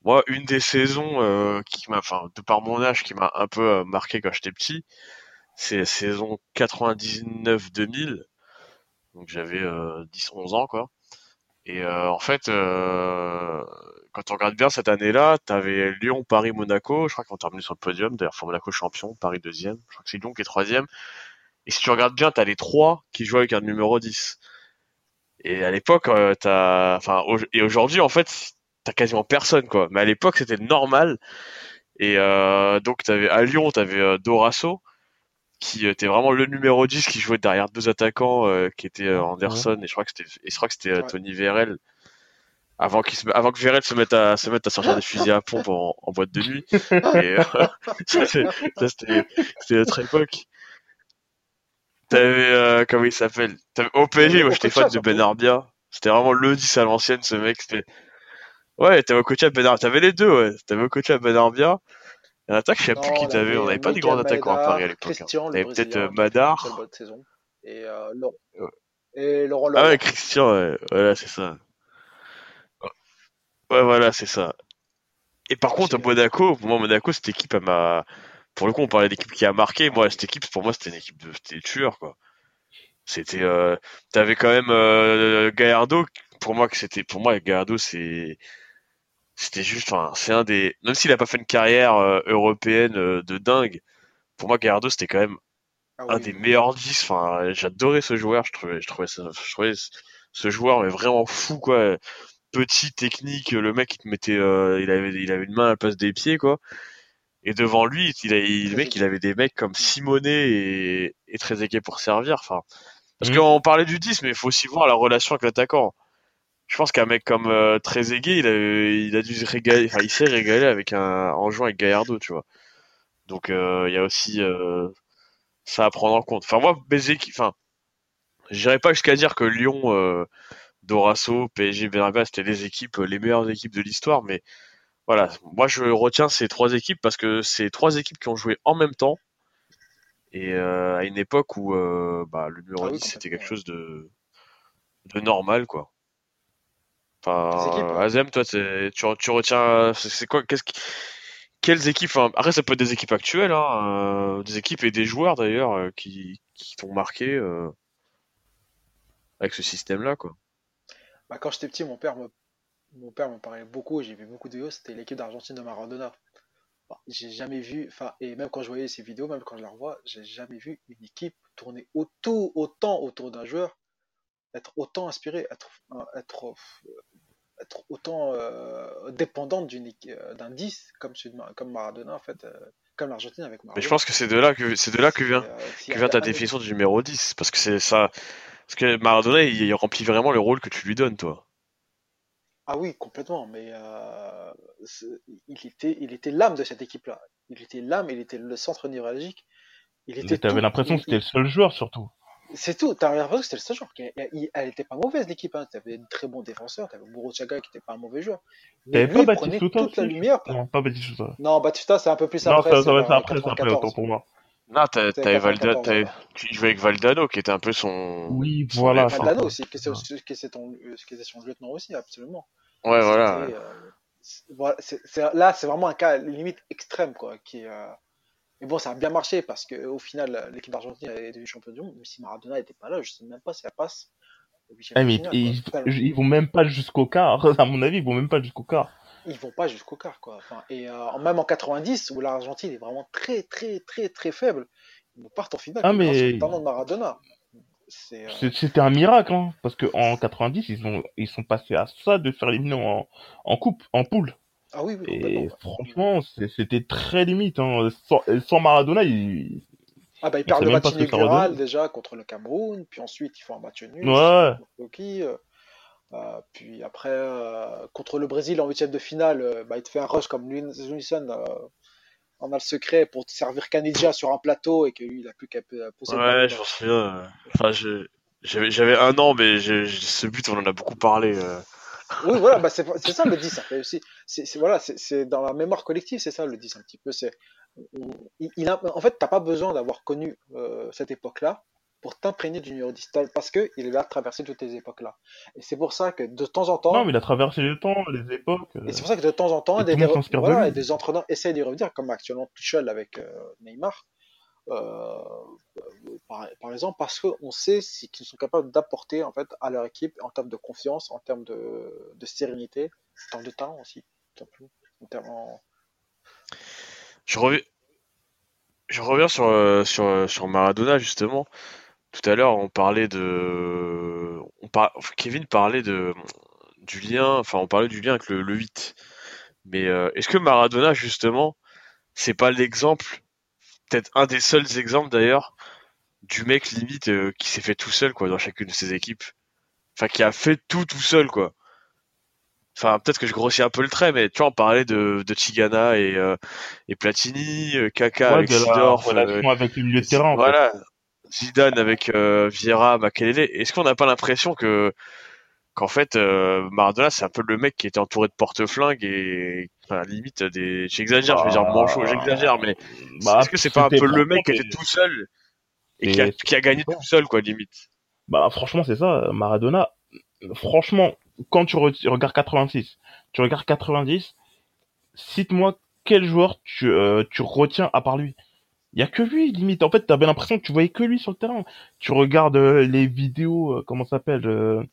moi, une des saisons euh, qui m'a, enfin, de par mon âge, qui m'a un peu euh, marqué quand j'étais petit, c'est la saison 99-2000. Donc j'avais euh, 10-11 ans, quoi. Et euh, en fait, euh, quand on regarde bien cette année-là, t'avais Lyon, Paris, Monaco. Je crois qu'ils vont terminer sur le podium. D'ailleurs, Monaco champion, Paris deuxième. Je crois que c'est Lyon qui est troisième. Et si tu regardes bien, t'as les trois qui jouent avec un numéro 10. Et à l'époque, euh, t'as, enfin, au- et aujourd'hui, en fait, t'as quasiment personne, quoi. Mais à l'époque, c'était normal. Et euh, donc, t'avais à Lyon, t'avais euh, Dorasso, qui était vraiment le numéro 10, qui jouait derrière deux attaquants, euh, qui étaient euh, Anderson et je crois que c'était, et je crois que c'était Ouais. Tony Vérel. Avant qu'il se, avant que Vérel se mette à se mette à sortir des fusils à pompe en, en boîte de nuit. Et, euh, ça, c'est- ça, c'était, c'était notre époque. T'avais, euh, comment il s'appelle? T'avais PSG, moi j'étais fan de Ben Arbia. C'était vraiment le 10 à l'ancienne, ce mec. C'était... Ouais, t'avais Okocha, Ben Arbia. T'avais les deux, ouais. T'avais Okocha, Ben Arbia. Et en attaque, je sais plus qui t'avais. avait On n'avait pas des Miguel grands attaquants à Paris à l'époque. hein. Christian, On avait peut-être euh, Madar. Et euh, Laurent. Ouais. Et Laurent Ah ouais, Christian, ouais. Voilà, c'est ça. Ouais, voilà, c'est ça. Et par contre, Archimède. Monaco, moi, Monaco, cette équipe, elle m'a, pour le coup, on parlait d'équipe qui a marqué. Moi, cette équipe, pour moi, c'était une équipe de, c'était tueur, quoi. C'était, euh, t'avais quand même euh, Gallardo. Pour moi, que c'était, pour moi, Gallardo, c'est, c'était juste, enfin, c'est un des, même s'il a pas fait une carrière euh, européenne euh, de dingue, pour moi, Gallardo, c'était quand même Ah un oui, des meilleurs 10. Enfin, j'adorais ce joueur. Je trouvais, je trouvais, ça- je trouvais ce joueur mais vraiment fou, quoi. Petit, technique. Le mec, il te mettait, euh, il avait, il avait une main à la place des pieds, quoi. Et devant lui, il le mec, il avait des mecs comme Simonet et, et Trezeguet pour servir. Enfin, parce Mhm. qu'on parlait du 10, mais il faut aussi voir la relation avec l'attaquant. Je pense qu'un mec comme euh, Trezeguet, il a, il a dû se régaler, enfin, il s'est régalé avec un, en jouant avec Gallardo, tu vois. Donc, euh, il y a aussi euh, ça à prendre en compte. Enfin, moi, Bézéki, enfin, j'irais pas jusqu'à dire que Lyon, euh, Dorasso, PSG, Benarba, c'était les équipes, les meilleures équipes de l'histoire, mais voilà, moi je retiens ces trois équipes parce que c'est trois équipes qui ont joué en même temps et euh, à une époque où euh, bah, le numéro Ah oui, 10 c'était complètement, quelque chose de, de normal quoi. Équipes, Enfin. Azem, toi, tu, tu retiens, c'est quoi, qu'est-ce qui, quelles équipes, enfin, après ça peut être des équipes actuelles, hein, euh, des équipes et des joueurs d'ailleurs qui, qui t'ont marqué avec ce système-là quoi. Bah, quand j'étais petit, mon père me, mon père me parlait beaucoup, j'ai vu beaucoup de vidéos, c'était l'équipe d'Argentine de Maradona. Bon, j'ai jamais vu, enfin, et même quand je voyais ces vidéos, même quand je les revois, j'ai jamais vu une équipe tourner autant, autant autour d'un joueur, être autant inspiré, être, être, être autant euh, dépendante euh, d'un 10 comme, comme Maradona, en fait, euh, comme l'Argentine avec Mais Maradona. je pense que c'est de là que c'est de là que vient euh, que ta définition du numéro 10 parce que c'est ça parce que Maradona il, il remplit vraiment le rôle que tu lui donnes toi. Ah oui, complètement, mais euh, c'est- il était, il était l'âme de cette équipe-là. Il était l'âme, il était le centre névralgique. Il était Mais t'avais l'impression que Il- c'était le seul joueur surtout. C'est tout. T'avais l'impression que c'était le seul joueur. Elle était pas mauvaise l'équipe. Hein. T'avais de très bons défenseurs. T'avais Chaga qui était pas un mauvais joueur. Mais T'avais lui, pas Batistuta toute la lumière. Non, pas Batistuta. Non, Batistuta, c'est un peu plus Non, après. ça, c'est ça va être après, c'est après, 94. autant pour moi. Non, t'as- C'est t'avais Valda, 94, t'avais- voilà. tu jouais avec Valdano qui était un peu son Oui, son voilà. Valdano aussi, qui c'est qui c'est ton- euh, qui c'est son lieutenant aussi, absolument. Ouais, voilà. Euh, c'est- voilà, c'est- c'est- là, c'est vraiment un cas limite extrême, quoi. Qui, euh, Mais bon, ça a bien marché parce que au final, l'équipe d'Argentine est devenue champion du monde. Même si Maradona n'était pas là, je sais même pas si elle passe. Eh, mais ils- ils vont même pas jusqu'au quart. À mon avis, ils vont même pas jusqu'au quart. Ils vont pas jusqu'au quart, quoi. Enfin, et euh, même en 90, où l'Argentine est vraiment très, très, très, très faible, ils partent en finale. Ah, mais- au talent de Maradona. C'est, euh, C'était un miracle, hein, parce que en 90, ils ont ils sont passés à ça de faire éliminer en, en coupe, en poule. Ah oui, oui, Et franchement, c'était très limite. Hein. Sans, sans Maradona, il... Ah bah ils perdent le match inaugural déjà contre le Cameroun, puis ensuite ils font un match nul Ouais. contre euh, puis après euh, contre le Brésil en huitième de finale, euh, bah, il te fait un rush comme euh, on a le secret pour te servir Canidja sur un plateau et que lui il a plus qu'à poser Ouais, je m'en souviens. Enfin, j'avais un an, mais je- je- ce but, on en a beaucoup parlé. Oui, voilà, bah c'est ça le 10, ça fait aussi. C'est voilà, c'est dans la mémoire collective, c'est ça le 10 un petit peu. C'est on- il, il a, en fait, t'as pas besoin d'avoir connu cette époque-là pour t'imprégner du numéro 10 t'as- parce que il là de traverser toutes les époques-là. Et c'est pour ça que de temps en temps, Non, mais il a traversé le temps, les époques. euh. et c'est pour ça que de temps en temps, Et des, de des entraîneurs essayent d'y revenir, comme actuellement Tuchel avec euh, Neymar. Euh, par, par exemple, parce qu'on sait ce qu'ils sont capables d'apporter en fait à leur équipe en termes de confiance, en termes de, de sérénité, en termes de talent aussi, tout simplement. En termes en- Je reviens, je reviens sur, euh, sur, euh, sur Maradona, justement. Tout à l'heure, on parlait de. On par... Kevin parlait de, du lien, enfin, on parlait du lien avec le, le 8. Mais euh, est-ce que Maradona, justement, c'est pas l'exemple, peut-être un des seuls exemples d'ailleurs, du mec limite euh, qui s'est fait tout seul, quoi, dans chacune de ses équipes? Enfin, qui a fait tout tout seul, quoi. Enfin, peut-être que je grossis un peu le trait, mais tu vois, on parlait de, de Tigana et, euh, et Platini, euh, Kaka Ouais, avec la Sidorf, avec le milieu de terrain. en fait. voilà, Zidane avec euh, Vieira, Makelele. Est-ce qu'on n'a pas l'impression que qu'en fait euh, Maradona c'est un peu le mec qui était entouré de porte-flingues et enfin, limite des j'exagère, je vais dire manchot, j'exagère, mais Bah, est-ce que c'est pas un peu le mec qui était tout seul et Et- qui a, qui a gagné tout seul quoi limite? Bah franchement c'est ça, Maradona. Franchement, quand tu re- regardes 86, tu regardes 90, cite-moi quel joueur tu, euh, tu retiens à part lui. Il y a que lui, limite. En fait, t'avais l'impression que tu voyais que lui sur le terrain. Tu regardes euh, les vidéos, euh, comment ça s'appelle, euh,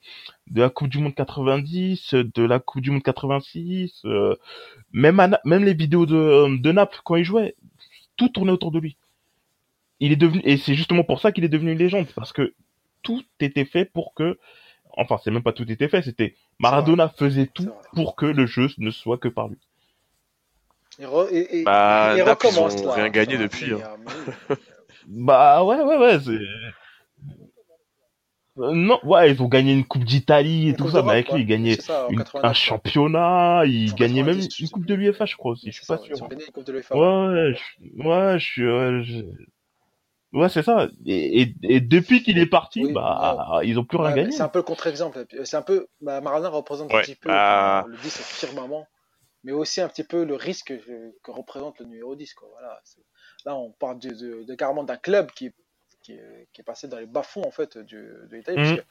de la Coupe du Monde 90, de la Coupe du Monde 86, euh, même, à même les vidéos de, de Naples quand il jouait, tout tournait autour de lui. Il est devenu, et c'est justement pour ça qu'il est devenu une légende, parce que tout était fait pour que, enfin, c'est même pas tout était fait, c'était Maradona faisait tout pour que le jeu ne soit que par lui. Et, re- et- et- Bah, et Naples, ils recommence, ont là, rien gagné ça va, depuis, hein. euh. Bah ouais, ouais, ouais, c'est. Euh, Non, ouais, ils ont gagné une Coupe d'Italie et Une tout ça, mais avec lui, ils gagnaient C'est ça, en une- 89, un championnat, ils En gagnaient même 90, je une sais Coupe de l'UEFA, je crois aussi, je suis ça, pas sûr. ont gagné une Coupe de l'UEFA. Ouais, ouais, je- ouais, je suis, ouais, je- ouais, c'est ça. Et, et, et depuis qu'il est parti, Oui, bah, ils ont plus rien Ouais, gagné. c'est un peu le contre-exemple. C'est un peu, bah, Maradona représente un petit peu, bah- le 10 c'est firmament, mais aussi un petit peu le risque que, que représente le numéro 10. Quoi. Voilà, là, on parle de, de, de- carrément d'un club qui, qui, est- qui est passé dans les bas-fonds en fait, du, de l'Italie, que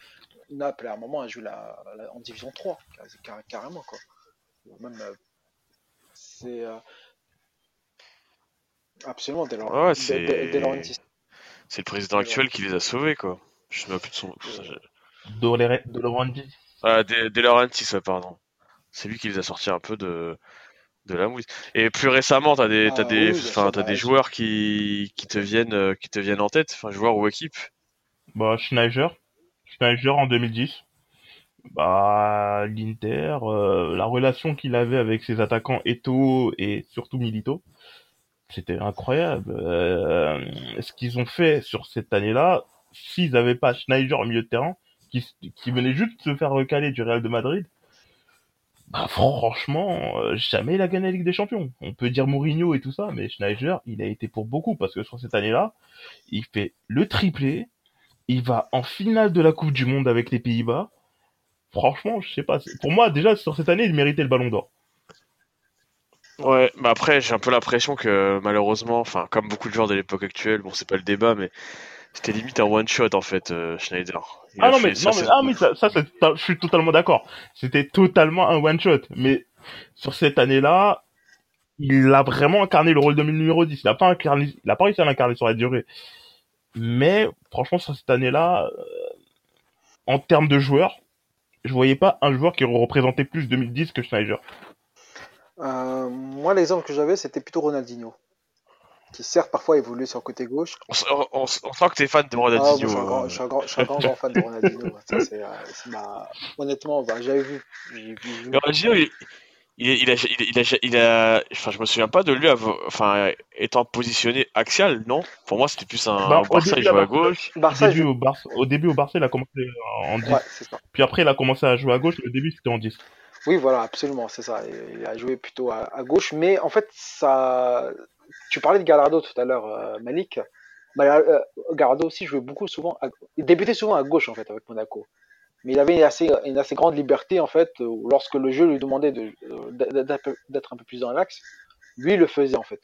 Naples, à un moment, a joué la, la- en Division 3, quasi- car- carrément. Quoi. Même, euh, c'est euh, absolument dès Ouais, c'est- Laurentiis. Le président actuel qui les a sauvés, quoi. Je sais même plus de son. Dolore- De Laurenti. Ah, De, De Laurentiis, ouais, pardon. C'est lui qui les a sortis un peu de, de la mouise. Et plus récemment, t'as des, Ah, des, oui, bah, des joueurs qui, qui te viennent, euh, qui te viennent en tête, enfin, joueurs ou équipes. Bah, Schneider. Schneider en 2010. Bah, l'Inter, euh, la relation qu'il avait avec ses attaquants Eto et surtout Milito, c'était incroyable. Euh, ce qu'ils ont fait sur cette année-là, s'ils n'avaient pas Schneider au milieu de terrain, qui, qui venait juste de se faire recaler du Real de Madrid, bah, franchement, euh, jamais il a gagné la Ligue des Champions. On peut dire Mourinho et tout ça, mais Schneider, il a été pour beaucoup parce que sur cette année-là, il fait le triplé, il va en finale de la Coupe du Monde avec les Pays-Bas. Franchement, je sais pas. Pour moi, déjà, sur cette année, il méritait le ballon d'or. Ouais, mais après, j'ai un peu l'impression que, malheureusement, enfin, comme beaucoup de joueurs de l'époque actuelle, bon, c'est pas le débat, mais c'était limite un one-shot, en fait, euh, Schneider. Il Ah non, mais, ça, non, mais, ah, mais ça, je suis totalement d'accord. C'était totalement un one-shot. Mais sur cette année-là, il a vraiment incarné le rôle de numéro 10. Il a pas incarné, il a pas réussi à l'incarner sur la durée. Mais, franchement, sur cette année-là, euh, en termes de joueurs, je voyais pas un joueur qui représentait plus 2010 que Schneider. Euh, moi, l'exemple que j'avais, c'était plutôt Ronaldinho, qui certes parfois évoluait sur le côté gauche. On, s- on- on s- on sent que t'es fan de Ah, Ronaldinho. suis un grand, hein. je suis un grand, je suis un grand, grand fan de Ronaldinho. Ça, c'est, euh, c'est ma- Honnêtement, bah, j'avais vu. j'ai vu- Ronaldinho, il, il, il a, il, il a, il a, enfin, je me souviens pas de lui, avoir- enfin, étant positionné axial, non? Pour moi, c'était plus un Bah, Barça, début, il jouait à gauche. Au début, je- au Barça, au début, au Barça, il a commencé en 10. Ouais, c'est ça. Puis après, il a commencé à jouer à gauche. mais Au début, c'était en 10. Oui, voilà, absolument, c'est ça. Il a joué plutôt à, à gauche, mais en fait, ça. Tu parlais de Gallardo tout à l'heure, euh, Malik. Bah, euh, Gallardo aussi jouait beaucoup souvent. Il débutait souvent à gauche en fait avec Monaco, mais il avait une assez, grande liberté en fait. Lorsque le jeu lui demandait de- de- d'être un peu plus dans l'axe, lui il le faisait en fait.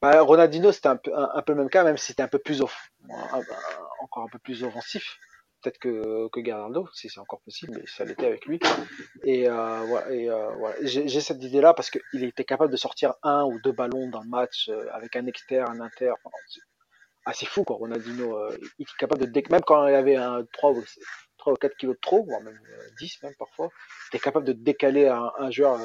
Bah, Ronaldinho c'était un peu, le même cas, même si c'était un peu plus off, encore un peu plus offensif. Peut-être que, que si c'est encore possible, mais ça l'était avec lui. Et, euh, voilà, et euh, voilà. j'ai cette idée-là parce qu'il était capable de sortir un ou deux ballons dans le match euh, avec un externe, un inter. Enfin, assez fou, quoi. Ronaldinho, euh, il était capable de même quand il avait un 3 ou, 3 ou 4 kilos de trop, voire même euh, 10 même parfois, il était capable de décaler un, un joueur.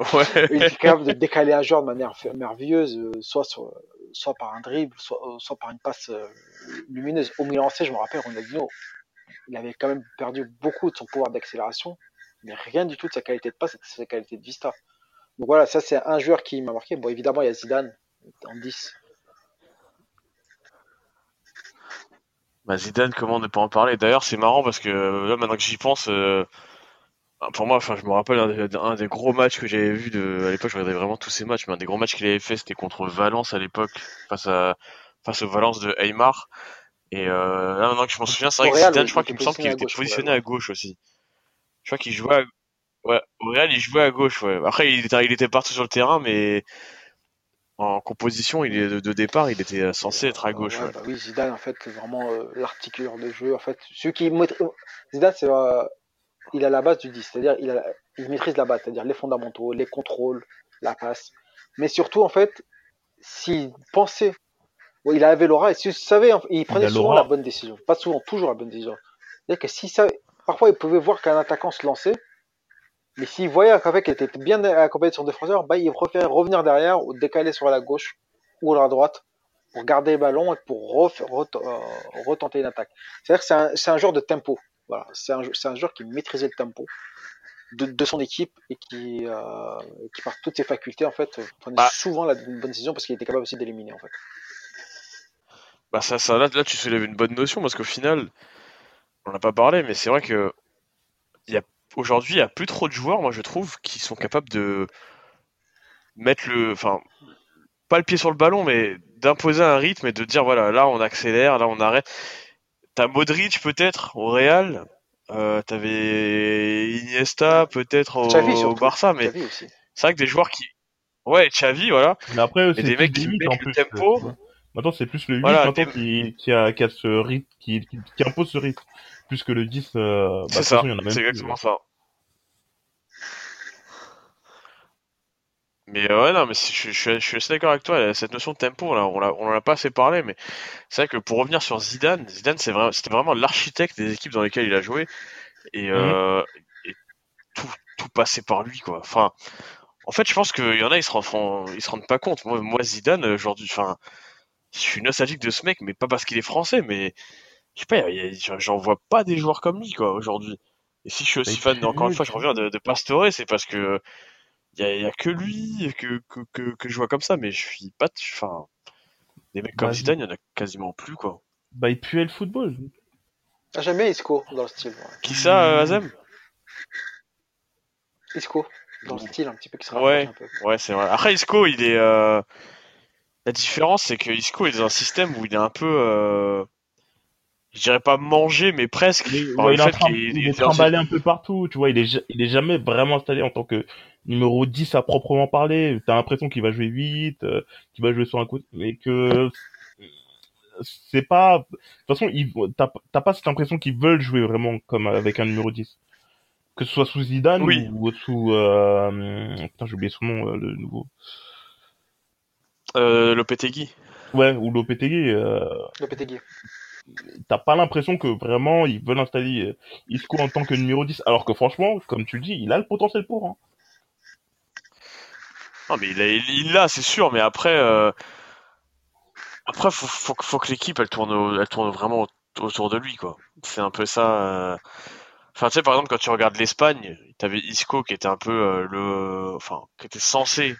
Euh, Ouais. il était capable de décaler un joueur de manière merveilleuse, euh, soit sur, soit par un dribble, soit, euh, soit par une passe euh, lumineuse. Au Milan AC, je me rappelle, Ronaldinho, il avait quand même perdu beaucoup de son pouvoir d'accélération, mais rien du tout de sa qualité de passe et de sa qualité de vista. Donc voilà, ça c'est un joueur qui m'a marqué. Bon, évidemment, il y a Zidane en 10. Bah, Zidane, comment ne pas en parler? D'ailleurs, c'est marrant parce que euh, là, maintenant que j'y pense, euh, pour moi, enfin, je me rappelle un des, un des gros matchs que j'avais vu de, à l'époque, je regardais vraiment tous ces matchs, mais un des gros matchs qu'il avait fait, c'était contre Valence à l'époque, face à, face au Valence de Aymar. Et euh, là, maintenant que je m'en souviens, c'est vrai que Zidane, je crois qu'il me semble qu'il était positionné ouais. à gauche aussi. Je crois qu'il jouait à, ouais, au Real, il jouait à gauche, ouais. Après, il était, il était parti sur le terrain, mais en composition, il est de, de départ, il était censé être à gauche, Ouais, ouais. bah oui, Zidane, en fait, c'est vraiment euh, l'articuleur de jeu. En fait, celui qui Zidane, c'est euh, il a la base du 10, c'est-à-dire il, a- il maîtrise la base, c'est-à-dire les fondamentaux, les contrôles, la passe. Mais surtout, en fait, s'il pensait, il avait l'aura, et si vous savez, il prenait souvent la bonne décision. Pas souvent, toujours la bonne décision. C'est-à-dire que si ça, parfois il pouvait voir qu'un attaquant se lançait, mais s'il voyait qu'en fait qu'il était bien accompagné de son défenseur, bah, il préférait revenir derrière ou décaler sur la gauche ou la droite pour garder le ballon et pour euh, retenter une attaque. C'est-à-dire que c'est un, un joueur de tempo. Voilà, c'est un, un joueur qui maîtrisait le tempo de, de son équipe et qui, euh, qui par toutes ses facultés en fait prenait Bah. souvent la bonne décision parce qu'il était capable aussi d'éliminer en fait. Bah ça, ça là, là, tu soulèves une bonne notion parce qu'au final, on n'a pas parlé, mais c'est vrai que il y a aujourd'hui, il y a plus trop de joueurs, moi je trouve, qui sont capables de mettre le, enfin, pas le pied sur le ballon, mais d'imposer un rythme et de dire voilà, là on accélère, là on arrête. T'as Modric peut-être au Real, euh, t'avais Iniesta peut-être au. Barça, mais c'est vrai que des joueurs qui, ouais, Xavi, voilà, Mais après, c'est des mecs qui mettent en le tempo. Maintenant, c'est plus le 8 Voilà, maintenant des- qui, qui, a, qui a ce rythme, qui, qui, qui impose ce rythme. Plus que le 10, euh, bah, c'est toute ça, c'est exactement ça. Mais euh, ouais, non, mais je, je, suis- je suis assez d'accord avec toi. Cette notion de tempo, là, on l'a- on en a pas assez parlé, mais c'est vrai que pour revenir sur Zidane, Zidane, vrai, c'était vraiment l'architecte des équipes dans lesquelles il a joué, et, euh, et tout, tout passait par lui, quoi. Enfin, en fait, je pense qu'il y en a, ils se rendent, ils se rendent pas compte. Moi, moi Zidane, aujourd'hui, enfin, je suis nostalgique de ce mec, mais pas parce qu'il est français, mais je sais pas, j'en vois pas des joueurs comme lui, quoi, aujourd'hui. Et si je suis aussi Mais fan, encore une fois, je reviens de, de Pastore, c'est parce que il y a, y a que lui que, que, que, que je vois comme ça, mais je suis pas, enfin, des mecs comme Bah, Zidane, il y en a quasiment plus, quoi. Bah, il puait le football. Ah, J'aime bien Isco dans le style. ouais. Qui ça, euh, Azem? Isco dans le style un petit peu qui se Ouais. rapproche un peu. Ouais, c'est vrai. Après, Isco, il est. euh, La différence, c'est que Isco est dans un système où il est un peu. euh, Je dirais pas mangé, mais presque. Il est, par ouais, le il est, en fait train- qu'il il est un- trimballé un peu partout, tu vois, il est, il est jamais vraiment installé en tant que numéro 10 à proprement parler. T'as l'impression qu'il va jouer 8, euh, qu'il va jouer sur un côté, mais que c'est pas, de toute façon, il- t'as t'as pas cette impression qu'ils veulent jouer vraiment comme avec un numéro 10. Que ce soit sous Zidane Oui. ou, ou sous, euh, putain, j'ai oublié son nom, euh, le nouveau. Euh, Lopetegui. Ouais, ou Lopetegui, euh. T'as pas l'impression que vraiment ils veulent installer euh, Isco en tant que numéro 10, alors que franchement, comme tu dis, il a le potentiel pour, hein. Non, mais il l'a, c'est sûr, mais après. euh, Après, faut, que- l'équipe, elle tourne, elle tourne vraiment au- autour de lui, quoi. C'est un peu ça. euh. Enfin, tu sais, par exemple, quand tu regardes l'Espagne, t'avais Isco qui était un peu le. Enfin, qui était censé.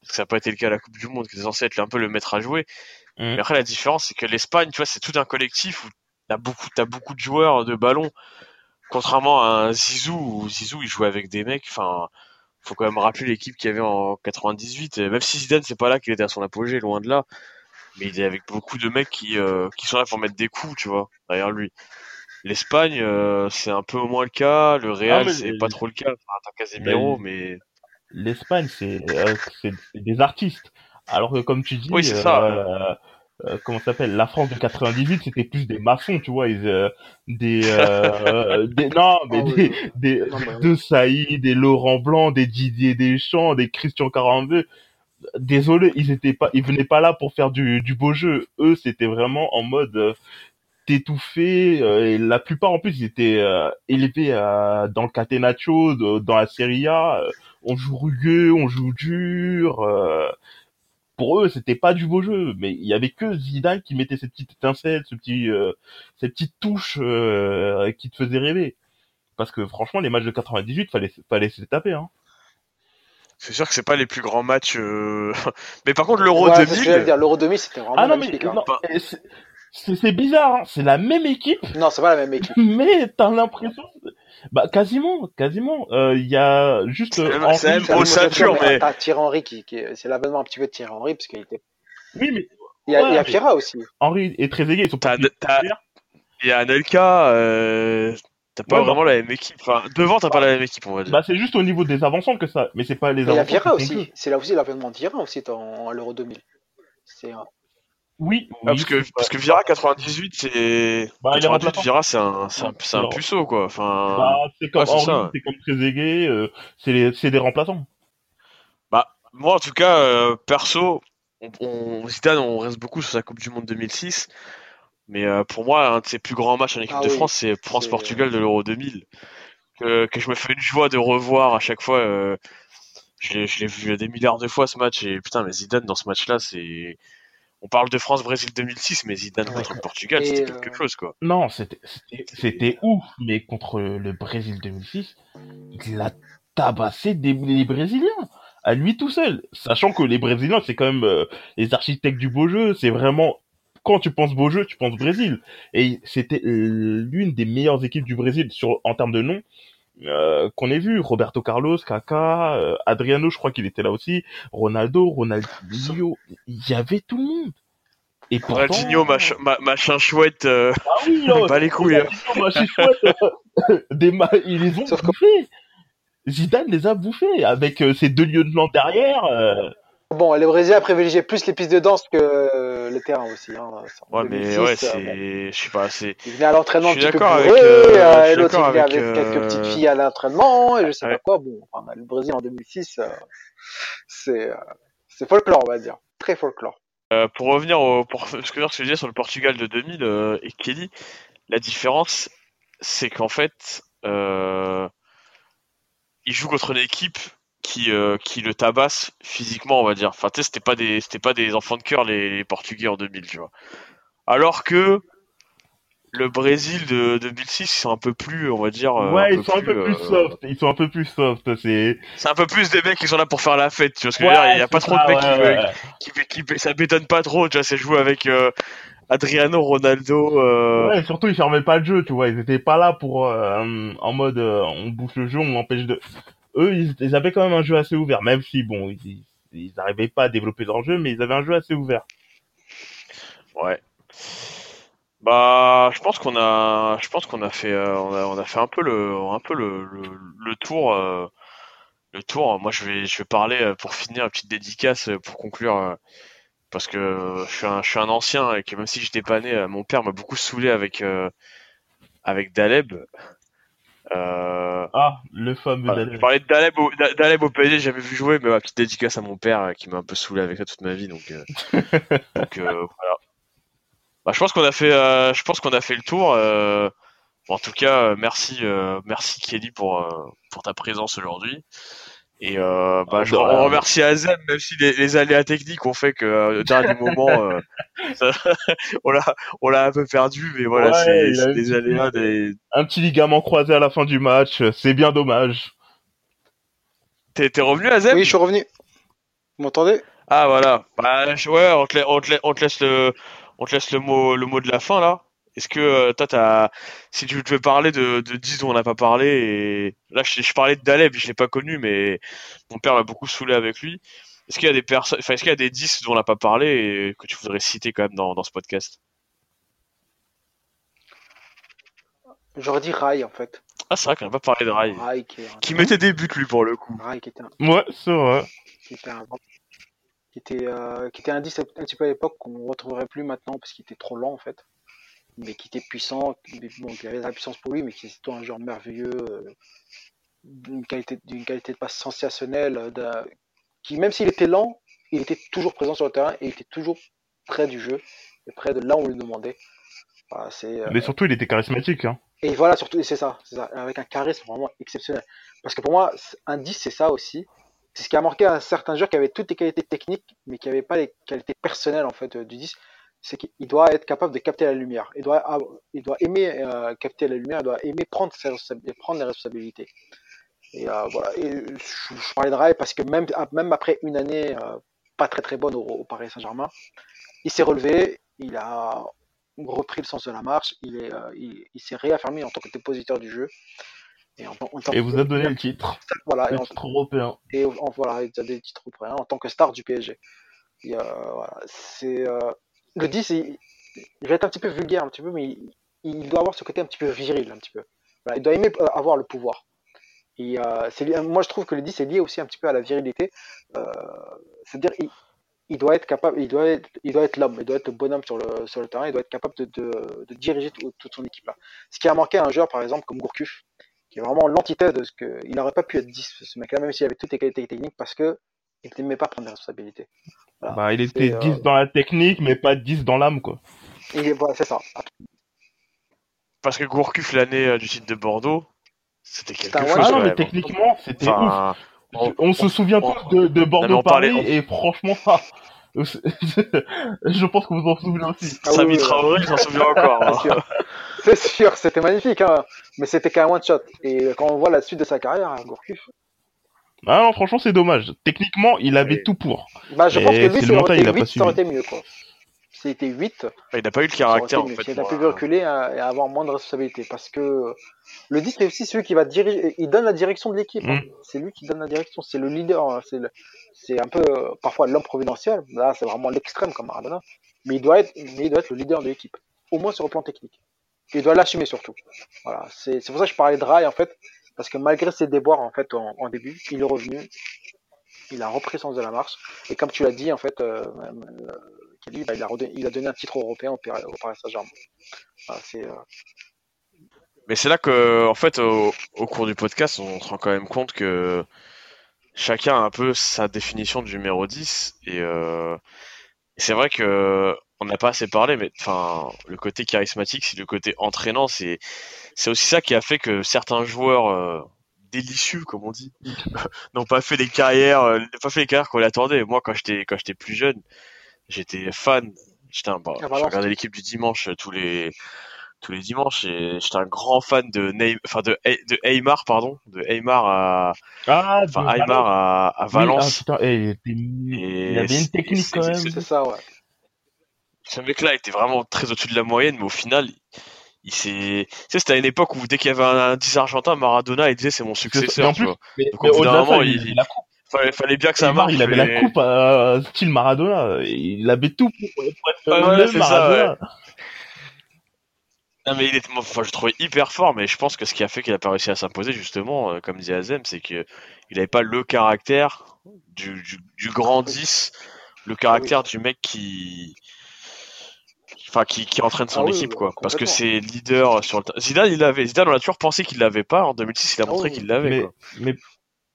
Parce que ça n'a pas été le cas à la Coupe du Monde, qui était censé être un peu le maître à jouer. Mhm. Mais après, la différence, c'est que l'Espagne, tu vois, c'est tout un collectif où t'as beaucoup, t'as beaucoup de joueurs de ballon. Contrairement à un Zizou, où Zizou, il jouait avec des mecs, enfin, faut quand même rappeler l'équipe qu'il y avait en 98. Et même si Zidane, c'est pas là qu'il était à son apogée, loin de là. Mais il est avec beaucoup de mecs qui, euh, qui sont là pour mettre des coups, tu vois, derrière lui. L'Espagne, euh, c'est un peu moins le cas. Le Real, Ah, mais c'est pas trop le cas. Enfin, t'as Casemiro, Ben, mais l'Espagne, c'est euh, c'est c'est des artistes. Alors que comme tu dis, Oui, c'est euh, ça. euh, euh, comment ça s'appelle, la France de 98, c'était plus des maçons, tu vois, ils, euh, des, euh, des, non, mais oui. des, des, Non, mais de Saïd, des Laurent Blanc, des Didier Deschamps, des Christian Caranveux. Désolé, ils étaient pas, ils venaient pas là pour faire du, du beau jeu. Eux, c'était vraiment en mode euh, t'étouffer. euh, et la plupart, en plus, ils étaient euh, élevés euh, dans le Catenaccio, de- dans la Serie A. euh, on joue rugueux, on joue dur. Pour eux, c'était pas du beau jeu, mais il y avait que Zidane qui mettait cette petite étincelle, ce petit, euh, cette petite touche euh, qui te faisait rêver. Parce que franchement, les matchs de 98, fallait, fallait se taper. Hein. c'est sûr que c'est pas les plus grands matchs. euh, mais par contre, l'Euro Ouais, c'est ce que j'allais 2000, dire. L'Euro 2000, c'était vraiment Ah non, mais hein. non, c'est- bizarre, hein. c'est la même équipe, Non, c'est pas la même équipe. mais t'as l'impression, bah quasiment, quasiment. Euh, Il y a juste C'est euh, même- Henry- au mais- T'as Thierry Henry qui, qui est- c'est l'avènement un petit peu de Thierry Henry parce qu'il était. Oui, mais Il y a, Ouais, il y a mais- Pierra aussi. Sont T'as- pas t'as- il y a Anelka, euh, t'as pas Ouais, vraiment la même équipe. Enfin, devant, t'as pas la même équipe, on va dire. Bah c'est juste au niveau des avançants que ça, mais c'est pas les Mais il y a. Vieira aussi. C'est là aussi l'avènement de Vieira aussi en, à l'Euro 2000. C'est un- Oui, Ah, oui, parce que, parce que Vira 98, c'est. Bah, il est 98, remplaçant. Vira, c'est un, c'est un, c'est un Non. puceau, quoi. Enfin. Bah, c'est comme ouais, c'est Henri, ça. c'est comme Trezeguet, euh, c'est les- c'est des remplaçants. Bah, moi, en tout cas, euh, perso, on, on, Zidane, on reste beaucoup sur sa Coupe du Monde 2006. Mais euh, pour moi, un de ses plus grands matchs en équipe Ah de oui, France, c'est France-Portugal de l'Euro 2000. Que, que je me fais une joie de revoir à chaque fois. euh, je l'ai je l'ai vu des milliards de fois ce match. Et putain, mais Zidane dans ce match-là, c'est. On parle de France-Brésil 2006, mais Zidane Ouais. contre le Portugal, c'était euh, quelque chose, quoi. Non, c'était c'était- c'était ouf, mais contre le Brésil 2006, il a tabassé des, les Brésiliens à lui tout seul, sachant que les Brésiliens c'est quand même euh, les architectes du beau jeu, c'est vraiment quand tu penses beau jeu, tu penses Brésil, et c'était euh, l'une des meilleures équipes du Brésil sur en termes de nom euh, qu'on ait vu, Roberto Carlos, Kaká, euh, Adriano, je crois qu'il était là aussi, Ronaldo, Ronaldinho, il y avait tout le monde. Et pourtant, Ronaldinho, machin, ma- machin chouette, euh, ah oui, il là, bat les couilles. hein. Machin chouette, euh, des ma- ils les ont bouffés. Zidane les a bouffés avec euh, ses deux lieutenants derrière. Euh, Bon, les Brésiliens privilégiaient plus les pistes de danse que euh, le terrain aussi. Hein. Ouais, mais 2006, ouais, euh, c'est. bon, Je sais pas, c'est. il venait à l'entraînement un petit peu bourré, avec, euh, euh, et l'autre il venait avec, avec quelques euh, petites filles à l'entraînement, et je sais Ouais. pas quoi. Bon, enfin, le Brésil en 2006, euh, c'est euh, c'est folklore, on va dire. Très folklore. Euh, pour revenir au, pour ce que je disais sur le Portugal de 2000 euh, et Kelly, la différence, c'est qu'en fait, euh, il joue contre une équipe qui, euh, qui le tabasse physiquement, on va dire. Enfin, tu sais, c'était pas des, c'était pas des enfants de cœur les, les Portugais en 2000, tu vois. Alors que le Brésil de 2006, ils sont un peu plus, on va dire. euh, ouais, ils sont un peu plus euh, soft. Ils sont un peu plus soft. C'est. C'est un peu plus des mecs qui sont là pour faire la fête, tu vois ce que je veux dire. Il y a pas trop ça, de mecs ouais, qui, ouais. qui, qui- ça m'étonne pas trop, tu vois, c'est jouer avec euh, Adriano, Ronaldo, euh, Ouais, surtout ils fermaient pas le jeu, tu vois. Ils étaient pas là pour euh, en mode euh, on bouche le jeu, on empêche de. Eux, ils, avaient quand même un jeu assez ouvert, même si bon, ils, ils arrivaient pas à développer leur jeu, mais ils avaient un jeu assez ouvert. ouais. Bah, je pense qu'on a, je pense qu'on a fait, euh, on a, on a fait un peu le, un peu le, le, le tour, euh, le tour. Moi, je vais, je vais parler euh, pour finir une petite dédicace euh, pour conclure, euh, parce que je suis un, je suis un ancien et que même si j'étais pas né, mon père m'a beaucoup saoulé avec, avec Daleb. Euh, Ah, le fameux Daleb. je parlais de Daleb au, Da- Daleb au PSG, j'ai jamais vu jouer, mais ma petite dédicace à mon père euh, qui m'a un peu saoulé avec ça toute ma vie, donc, euh, donc euh, voilà. Bah, je pense qu'on a fait, je pense qu'on a fait le tour. bon, en tout cas, merci, merci Kelly pour pour ta présence aujourd'hui. Et euh, bah, Ah, je on remercie Azem, même si les, les aléas techniques ont fait que euh, au dernier moment, euh, ça- on l'a on l'a un peu perdu, mais voilà, Ouais, c'est des aléas, des. Un petit ligament croisé à la fin du match, c'est bien dommage. T'es t'es revenu Azem Oui, je suis revenu. Vous m'entendez? Ah voilà. Bah ouais, on te, la- on te la- on te laisse le on te laisse le mot le mot de la fin là. Est-ce que euh, toi t'as si tu veux parler de de 10 dont on n'a pas parlé et là je, je parlais de Daleb, je l'ai pas connu mais mon père m'a beaucoup saoulé avec lui. Est-ce qu'il y a des personnes enfin est-ce qu'il y a des 10 dont on n'a pas parlé et que tu voudrais citer quand même dans dans ce podcast? J'aurais dit Rai en fait. Ah c'est vrai qu'on n'a pas parlé de Rai. Rai qui, est un- Qui mettait des buts lui pour le coup. Rai qui était un, Ouais, c'est vrai. qui était un, qui était, euh, qui était un 10 un petit peu à l'époque qu'on retrouverait plus maintenant parce qu'il était trop lent en fait. Mais qui était puissant, bon, qui avait de la puissance pour lui, mais qui était un joueur merveilleux, euh, d'une qualité, d'une qualité de passe sensationnelle, euh, qui même s'il était lent, il était toujours présent sur le terrain et il était toujours près du jeu et près de là où on le demandait. C'est, euh, Mais surtout, il était charismatique. Hein. Et voilà, surtout, c'est ça, avec un charisme vraiment exceptionnel. Parce que pour moi, un 10, c'est ça aussi. C'est ce qui a marqué un certain joueur qui avait toutes les qualités techniques, mais qui n'avait pas les qualités personnelles en fait du 10. C'est qu'il doit être capable de capter la lumière. Il doit, il doit aimer euh, capter la lumière, il doit aimer prendre, ses prendre les responsabilités. Et euh, voilà. Et je, je parlais de Rai parce que même, même après une année euh, pas très très bonne au, au Paris Saint-Germain, il s'est relevé, il a repris le sens de la marche, il est, il, il s'est réaffirmé en tant que dépositeur du jeu. Et, en, Et vous a donné le titre. voilà, et Le en, titre européen. et voilà, il a des titres européens en tant que star du PSG. Et, voilà, c'est le 10, il, il va être un petit peu vulgaire un petit peu, mais il, il doit avoir ce côté un petit peu viril un petit peu. Voilà, il doit aimer euh, avoir le pouvoir. Et euh, c'est moi je trouve que le 10 est lié aussi un petit peu à la virilité. Euh, C'est-à-dire il, il doit être capable, il doit être, il doit être l'homme, il doit être le bonhomme sur le, sur le terrain, il doit être capable de, de, de diriger tout- toute son équipe là. Ce qui a manqué à un joueur par exemple comme Gourcuff, qui est vraiment l'antithèse de ce que, il n'aurait pas pu être 10 ce mec-là, même s'il avait toutes les qualités techniques, parce que Il n'aimait pas prendre des responsabilités. Voilà. Bah, il était Et, euh, 10 dans la technique, mais pas 10 dans l'âme, quoi. Et voilà, c'est ça. Parce que Gourcuff, l'année euh, du titre de Bordeaux, c'était quelque chose. Ah non, mais hein. techniquement, c'était ouf. On- On se souvient on- tous de, de mais on Bordeaux-Paris, parlait- et franchement, ah, je pense que vous en souvenez aussi. Ah oui, Samy oui, oui. Traoré, j'en souviens encore. hein. C'est sûr. C'est sûr, c'était magnifique, hein. mais c'était qu'un one shot. Et quand on voit la suite de sa carrière, Gourcuff, Ah non, franchement, c'est dommage. Techniquement, il avait Et- tout pour. bah, je Et pense que lui, c'est ça le mental, été il a pas 8, ça aurait été mieux, quoi. S'il était 8, Il n'a pas eu le caractère, en fait. Il a pu reculer et avoir moins de responsabilités. Parce que le 10, c'est aussi celui qui va diriger, il donne la direction de l'équipe. hein. Mm. C'est lui qui donne la direction, c'est le leader. hein. C'est le- c'est un peu, parfois, l'homme providentiel. Là, c'est vraiment l'extrême comme Maradona. Mais il doit être, mais il doit être le leader de l'équipe. Au moins sur le plan technique. Il doit l'assumer surtout. Voilà. C'est c'est pour ça que je parlais de Rai, en fait. Parce que malgré ses déboires, en fait, en, début, il est revenu. Il a repris sens de la marche. Et comme tu l'as dit, en fait, euh, euh, Kelly, bah, il, a donné un titre européen au, au Paris Saint-Germain. Euh, Mais c'est là que, en fait, au, cours du podcast, on se rend quand même compte que chacun a un peu sa définition du numéro 10. Et c'est vrai que on n'a pas assez parlé, mais enfin, le côté charismatique, c'est le côté entraînant. C'est c'est aussi ça qui a fait que certains joueurs euh, délicieux, comme on dit, n'ont pas fait les carrières, euh, n'ont pas fait les carrières qu'on attendait. Moi, quand j'étais quand j'étais plus jeune, j'étais fan. J'étais un, bon, Ah, je regardais l'équipe du dimanche euh, tous les tous les dimanches et j'étais un grand fan de Neym- enfin de de Aymar pardon, de Aymar à Ah, enfin de Aymar à, à Valence. Oui, ah, eh, il, avait une technique quand même. c'est- c'est ça, ouais. ce mec-là était vraiment très au-dessus de la moyenne, mais au final, il, s'est. C'était à une époque où dès qu'il y avait un, 10 argentin, Maradona, il disait c'est mon successeur. en tu plus, vois. mais, Donc, mais au bout au-delà d'un de ça, moment, il. Fallait, fallait bien que ça marche. il avait mais- la coupe euh, style Maradona. Il avait tout pour, pour être Ouais, ouais, c'est ça, Maradona. Non, mais il moi, enfin, je le trouvais hyper fort, mais je pense que ce qui a fait qu'il a pas réussi à s'imposer, justement, euh, comme disait Azem, c'est que il avait pas le caractère du, du, du grand 10, le caractère du mec qui, enfin, qui, qui entraîne son Ah oui, équipe, bah, quoi. Parce que c'est leader sur le terrain. Zidane, il l'avait. Zidane, on a toujours pensé qu'il l'avait pas. En 2006, il a Ah montré qu'il l'avait, Mais, quoi. mais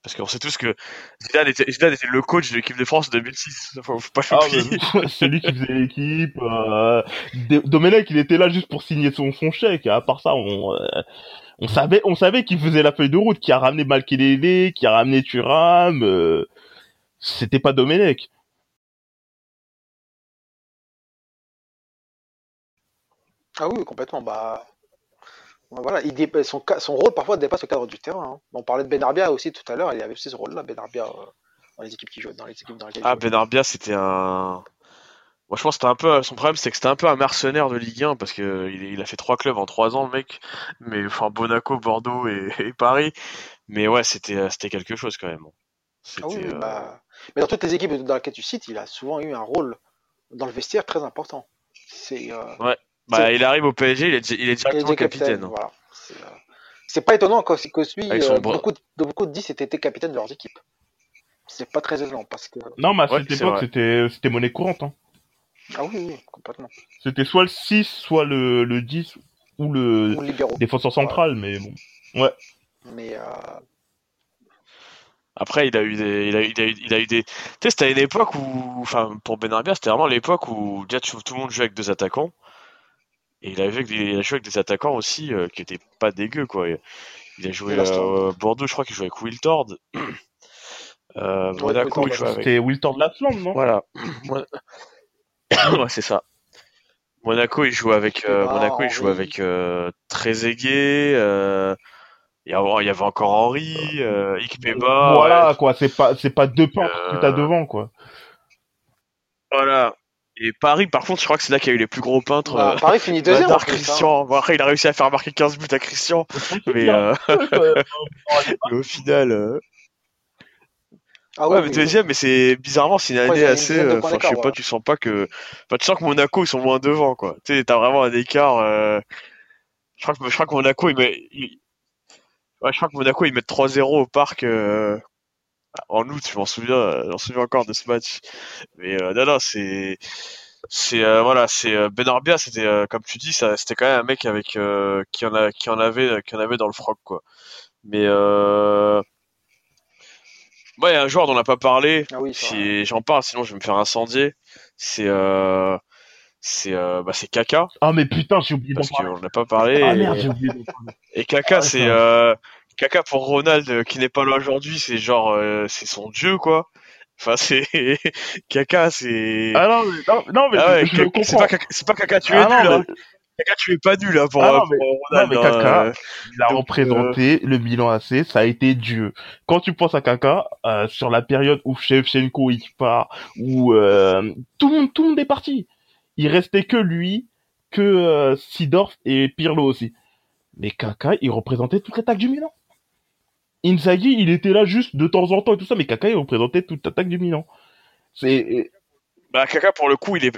Parce qu'on sait tous que Zidane était, Zidane était le coach de l'équipe de France en 2006. Faut, faut pas ah, mais, celui qui faisait l'équipe, euh, Domenech, il était là juste pour signer son, son chèque. À part ça, on, euh, on savait, on savait qu'il faisait la feuille de route, qui a ramené Malkelele, qui a ramené Thuram. euh, c'était pas Domenech. Ah oui, complètement. Bah, voilà, il dé- son, son rôle parfois dépasse le cadre du terrain. hein. On parlait de Benarbia aussi tout à l'heure, il avait aussi ce rôle-là, Benarbia, euh, dans les équipes qui jouent, dans les équipes dans lesquelles Ah. Benarbia, c'était un. Moi, je pense que c'était un peu. Son problème, c'est que c'était un peu un mercenaire de Ligue 1 parce que il, il a fait trois clubs en trois ans, le mec. Mais enfin, Monaco, Bordeaux et, et Paris. Mais ouais, c'était euh, c'était quelque chose quand même. Ah oui, oui, euh, bah, Mais dans toutes les équipes dans lesquelles tu cites, il a souvent eu un rôle dans le vestiaire très important. C'est euh, Bah, il arrive au PSG, il est, il est directement capitaine, capitaine. Voilà. C'est euh, pas étonnant que, que celui, son euh, bras. beaucoup, de, de beaucoup de 10 étaient été capitaine de leurs équipes. C'est pas très étonnant parce que. Non, mais à Ouais, cette époque, c'était, c'était monnaie courante. Hein. Ah oui, oui, complètement. C'était soit le 6, soit le, le 10, ou le Ou défenseur central, mais bon. Mais euh, Après, il a eu des, il a, eu- il a, eu- il a eu des. Tu sais, c'était à une époque où, enfin, pour Benarbia, c'était vraiment l'époque où déjà tout, tout le monde jouait avec deux attaquants. Et il a, joué avec des, il a joué avec des attaquants aussi euh, qui étaient pas dégueux, quoi. Il a joué euh, Bordeaux, je crois qu'il jouait avec Wiltord. Euh, Ouais, Monaco, il jouait avec. C'était Wiltor de Latland, non? Voilà. Ouais, c'est ça. Monaco, il joue avec euh, Ikpeba, Monaco, il joue avec euh, Trezeguet. Euh, il y avait, encore Henry, euh, Ikpeba. Voilà, ouais. quoi. C'est pas, c'est pas deux Euh, que t'as devant, quoi. Voilà. Et Paris, par contre, je crois que c'est là qu'il y a eu les plus gros peintres. bah, euh, Paris finit deuxième. hein. Christian. Bon, après, il a réussi à faire marquer 15 buts à Christian, mais, euh, mais au final. euh, Ah ouais, mais deuxième, mais c'est bizarrement, c'est une année une assez. Enfin, je sais pas, voilà. tu sens pas que. Enfin, tu sens que Monaco, ils sont moins devant, quoi. Tu sais, t'as vraiment un écart. euh, Je crois que je crois que Monaco, ils met... ils- Ouais, je crois que Monaco, ils mettent 3-0 au parc euh, en août. Je m'en souviens, euh, je m'en souviens encore de ce match. Mais euh, non, non, c'est, c'est euh, voilà, c'est euh, Benarbia, c'était euh, comme tu dis, ça, c'était quand même un mec avec euh, qui en a, qui en avait, qui en avait dans le froc, quoi. Mais euh, Moi, il y a un joueur dont on n'a pas parlé. Ah oui. Si j'en parle, sinon je vais me faire incendier. C'est euh, c'est euh, bah, c'est Kaka Ah, mais putain, j'ai oublié d'en parce parler. qu'on n'a pas parlé. Ah et, merde, j'ai oublié d'en parler. et Kaka, Ah, c'est euh, Kaka pour Ronald euh, qui n'est pas là aujourd'hui, c'est genre euh, c'est son dieu quoi. Enfin c'est Kaka, c'est Ah non, mais, non, non, mais Ah ouais, je, je c'est comprends. pas c'est pas Kaka, tu es Ah nul non, hein. mais- Kaka, tu es pas nul hein, pour, Ah non, euh, mais- pour Ronald. non, mais hein, Kaka, euh, Il a Donc, représenté le Milan AC, ça a été Dieu. Quand tu penses à Kaka, euh, sur la période où Shevchenko il part, où euh, tout le monde, tout le monde est parti. Il restait que lui, que euh, Sidorf et Pirlo aussi. Mais Kaka, il représentait toute l'attaque du Milan. Inzaghi, il était là juste de temps en temps et tout ça, mais Kaka, il représentait toute l'attaque du Milan. C'est Bah Kaka pour le coup, il est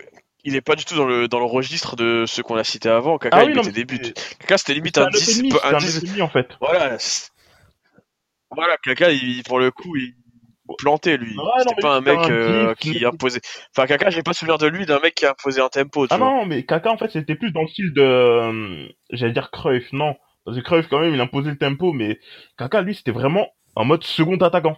il est pas du tout dans le dans le registre de ceux qu'on a cités avant. Kaka Ah il oui, mettait des buts. Kaka c'était limite un un 10 demi, un c'est un 10 demi en fait. Voilà. Voilà, Kaka, il, pour le coup, il plantait lui. Non, C'était pas un mec un euh, qui imposait. Enfin, Kaka, j'ai pas souvenir de lui d'un mec qui a imposé un tempo, tu Ah vois. non, mais Kaka, en fait, c'était plus dans le style de, euh, j'allais dire Cruyff, non. Parce que Cruyff, quand même, il imposait le tempo, mais Kaka, lui, c'était vraiment en mode second attaquant.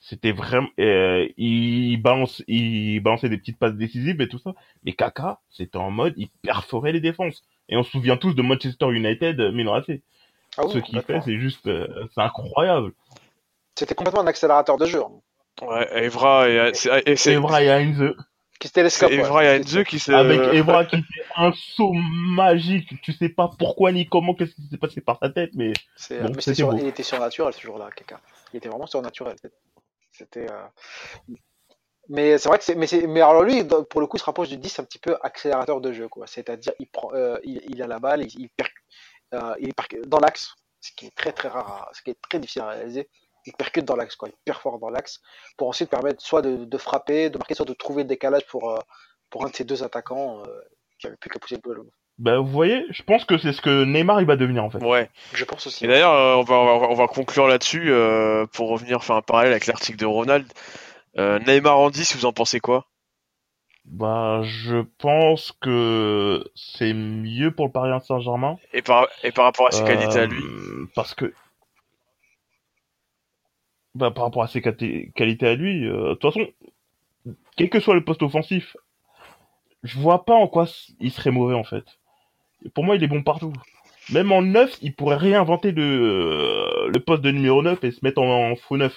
C'était vraiment, euh, il balance, il balançait des petites passes décisives et tout ça. Mais Kaka, c'était en mode, il perforait les défenses. Et on se souvient tous de Manchester United, euh, Milan AC. Ah oui, Ce qu'il fait, c'est juste, euh, c'est incroyable. C'était complètement un accélérateur de jeu. hein. Ouais, Evra et, Evra et Heinze. Qui se télescope. c'est ouais. Evra et Heinze qui se. Avec Evra qui fait un saut magique. Tu sais pas pourquoi ni comment, qu'est-ce qui s'est passé par sa tête, mais C'est- Bon, mais sur- beau. il était surnaturel ce jour-là, Kaka. Il était vraiment surnaturel. C'était. euh, Mais c'est vrai que c'est. Mais, c'est- mais alors lui, pour le coup, il se rapproche du 10 un petit peu accélérateur de jeu, quoi. C'est-à-dire, il prend, euh, il, il a la balle, il, il, perc- euh, il perc- dans l'axe, ce qui est très très rare, à- ce qui est très difficile à réaliser. Il percute dans l'axe, quoi. Il perfore dans l'axe pour ensuite permettre soit de, de frapper, de marquer, soit de trouver le décalage pour euh, pour un de ces deux attaquants euh, qui avait plus qu'à pousser le ballon. Ben, vous voyez, je pense que c'est ce que Neymar il va devenir en fait. Ouais. Je pense aussi. Et d'ailleurs, euh, on, va, on, va, on va conclure là-dessus euh, pour revenir faire un parallèle avec l'article de Ronald. Euh, Neymar en 10, vous en pensez quoi? Bah, je pense que c'est mieux pour le Paris Saint-Germain. et par, et par rapport à ses qualités à lui Parce que. Bah, par rapport à ses qualités à lui, euh, de toute façon, quel que soit le poste offensif, je vois pas en quoi il serait mauvais en fait. Pour moi, il est bon partout. Même en 9, il pourrait réinventer le, euh, le poste de numéro 9 et se mettre en, en faux 9.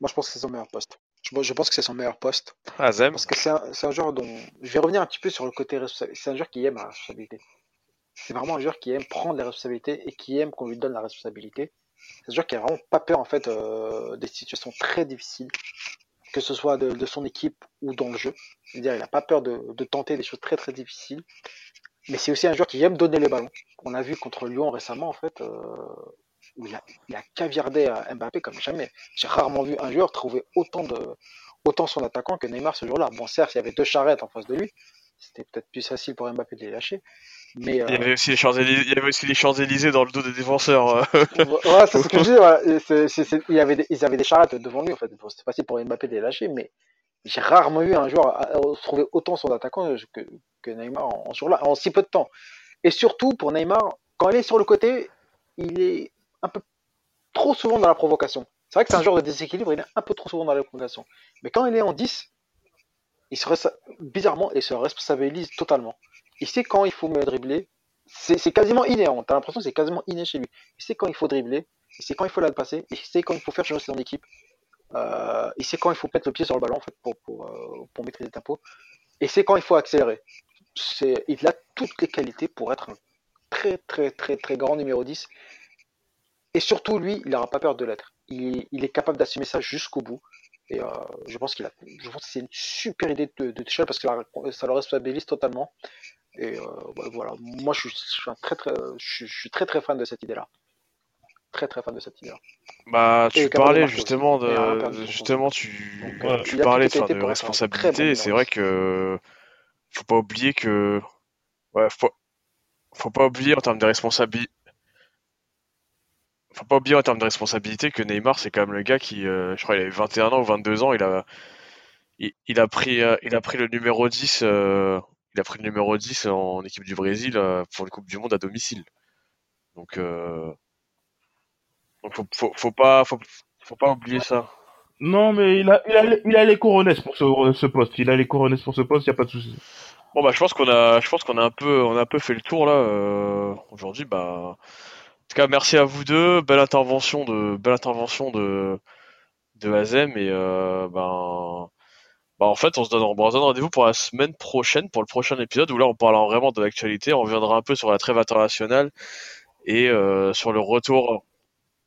Moi, je pense que c'est son meilleur poste. Je, je pense que c'est son meilleur poste. Ah, Zem Parce que c'est un, un joueur dont. Je vais revenir un petit peu sur le côté responsabilité. C'est un joueur qui aime la responsabilité. C'est vraiment un joueur qui aime prendre les responsabilités et qui aime qu'on lui donne la responsabilité. C'est un joueur qui a vraiment pas peur en fait euh, des situations très difficiles, que ce soit de, son équipe ou dans le jeu. C'est-à-dire, il a pas peur de, tenter des choses très très difficiles. Mais c'est aussi un joueur qui aime donner les ballons. On a vu contre Lyon récemment en fait. euh, où il a, il a caviardé à Mbappé comme jamais. J'ai rarement vu un joueur trouver autant de autant son attaquant que Neymar ce jour-là. Bon, certes, il y avait deux charrettes en face de lui. C'était peut-être plus facile pour Mbappé de les lâcher. Mais euh, Il y avait aussi les Champs-Élysées, il y avait aussi les Champs-Élysées dans le dos des défenseurs. euh. ouais, c'est ce que je dis. voilà. Il y avait des- ils avaient des charrettes devant lui en fait. Bon, C'était facile pour Mbappé de les lâcher, mais j'ai rarement vu un joueur à- à trouver autant son attaquant que, que Neymar en, en jour-là, en si peu de temps. Et surtout pour Neymar, quand il est sur le côté, il est un peu trop souvent dans la provocation. C'est vrai que c'est un joueur de déséquilibre, il est un peu trop souvent dans la provocation. Mais quand il est en 10, il se bizarrement, il se responsabilise totalement. Il sait quand il faut me dribbler. C'est quasiment inné. T'as l'impression que c'est quasiment inné chez lui. Il sait quand il faut dribbler. Il sait quand il faut la passer. Il sait quand il faut faire changer son équipe. Euh, il sait quand il faut mettre le pied sur le ballon en fait, pour, pour, euh, pour maîtriser le tempo. Et c'est quand il faut accélérer. Il a toutes les qualités pour être un très très très très grand numéro 10. Et surtout, lui, il n'aura pas peur de l'être. Il, il est capable d'assumer ça jusqu'au bout. Et euh, je pense qu'il a, je pense que c'est une super idée de, de parce que ça le responsabilise totalement. Et euh, ouais, voilà, moi je suis, je suis un très très, je suis, je suis très très fan de cette idée-là. Très très fan de cette idée-là. Bah, tu parlais justement de, justement, tu, Donc, euh, tu parlais de, de responsabilité. bon et c'est vrai que faut pas oublier que, ouais, faut, faut pas oublier en termes de responsabilité. Faut pas oublier en termes de responsabilité que Neymar, c'est quand même le gars qui, euh, je crois, il avait 21 ans ou 22 ans, il a, il, il a pris, euh, il a pris le numéro 10, euh, il a pris le numéro 10 en équipe du Brésil euh, pour une Coupe du Monde à domicile. Donc, euh, donc faut, faut, faut pas, faut, Faut pas oublier ça. Non, mais il a, il a, il a les couronnes pour ce, ce poste. Il a les couronnes pour ce poste, y a pas de souci. Bon bah je pense qu'on a, je pense qu'on a un peu, on a un peu fait le tour là euh, aujourd'hui. Bah, en tout cas merci à vous deux, belle intervention de, belle intervention de, de Azem et euh, ben, bah en fait on se donne, on se donne rendez-vous pour la semaine prochaine pour le prochain épisode où là on parlera vraiment de l'actualité, on reviendra un peu sur la trêve internationale et euh, sur le retour,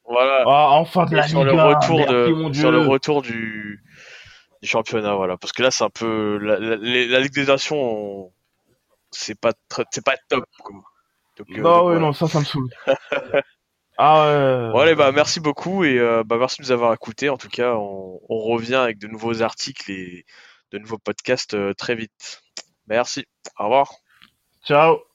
voilà, Ah, enfin de la sur le Ligue 1, retour de, sur le retour du, du championnat, voilà, parce que là c'est un peu la, la, les- la Ligue des Nations, on- c'est pas c'est pas top quoi. Donc, euh, Non, donc, ouais, voilà. non, ça, ça me saoule. ah ouais. Bon allez bah merci beaucoup et euh, bah merci de nous avoir écoutés. En tout cas, on, on revient avec de nouveaux articles et de nouveaux podcasts euh, très vite. Merci. Au revoir. Ciao.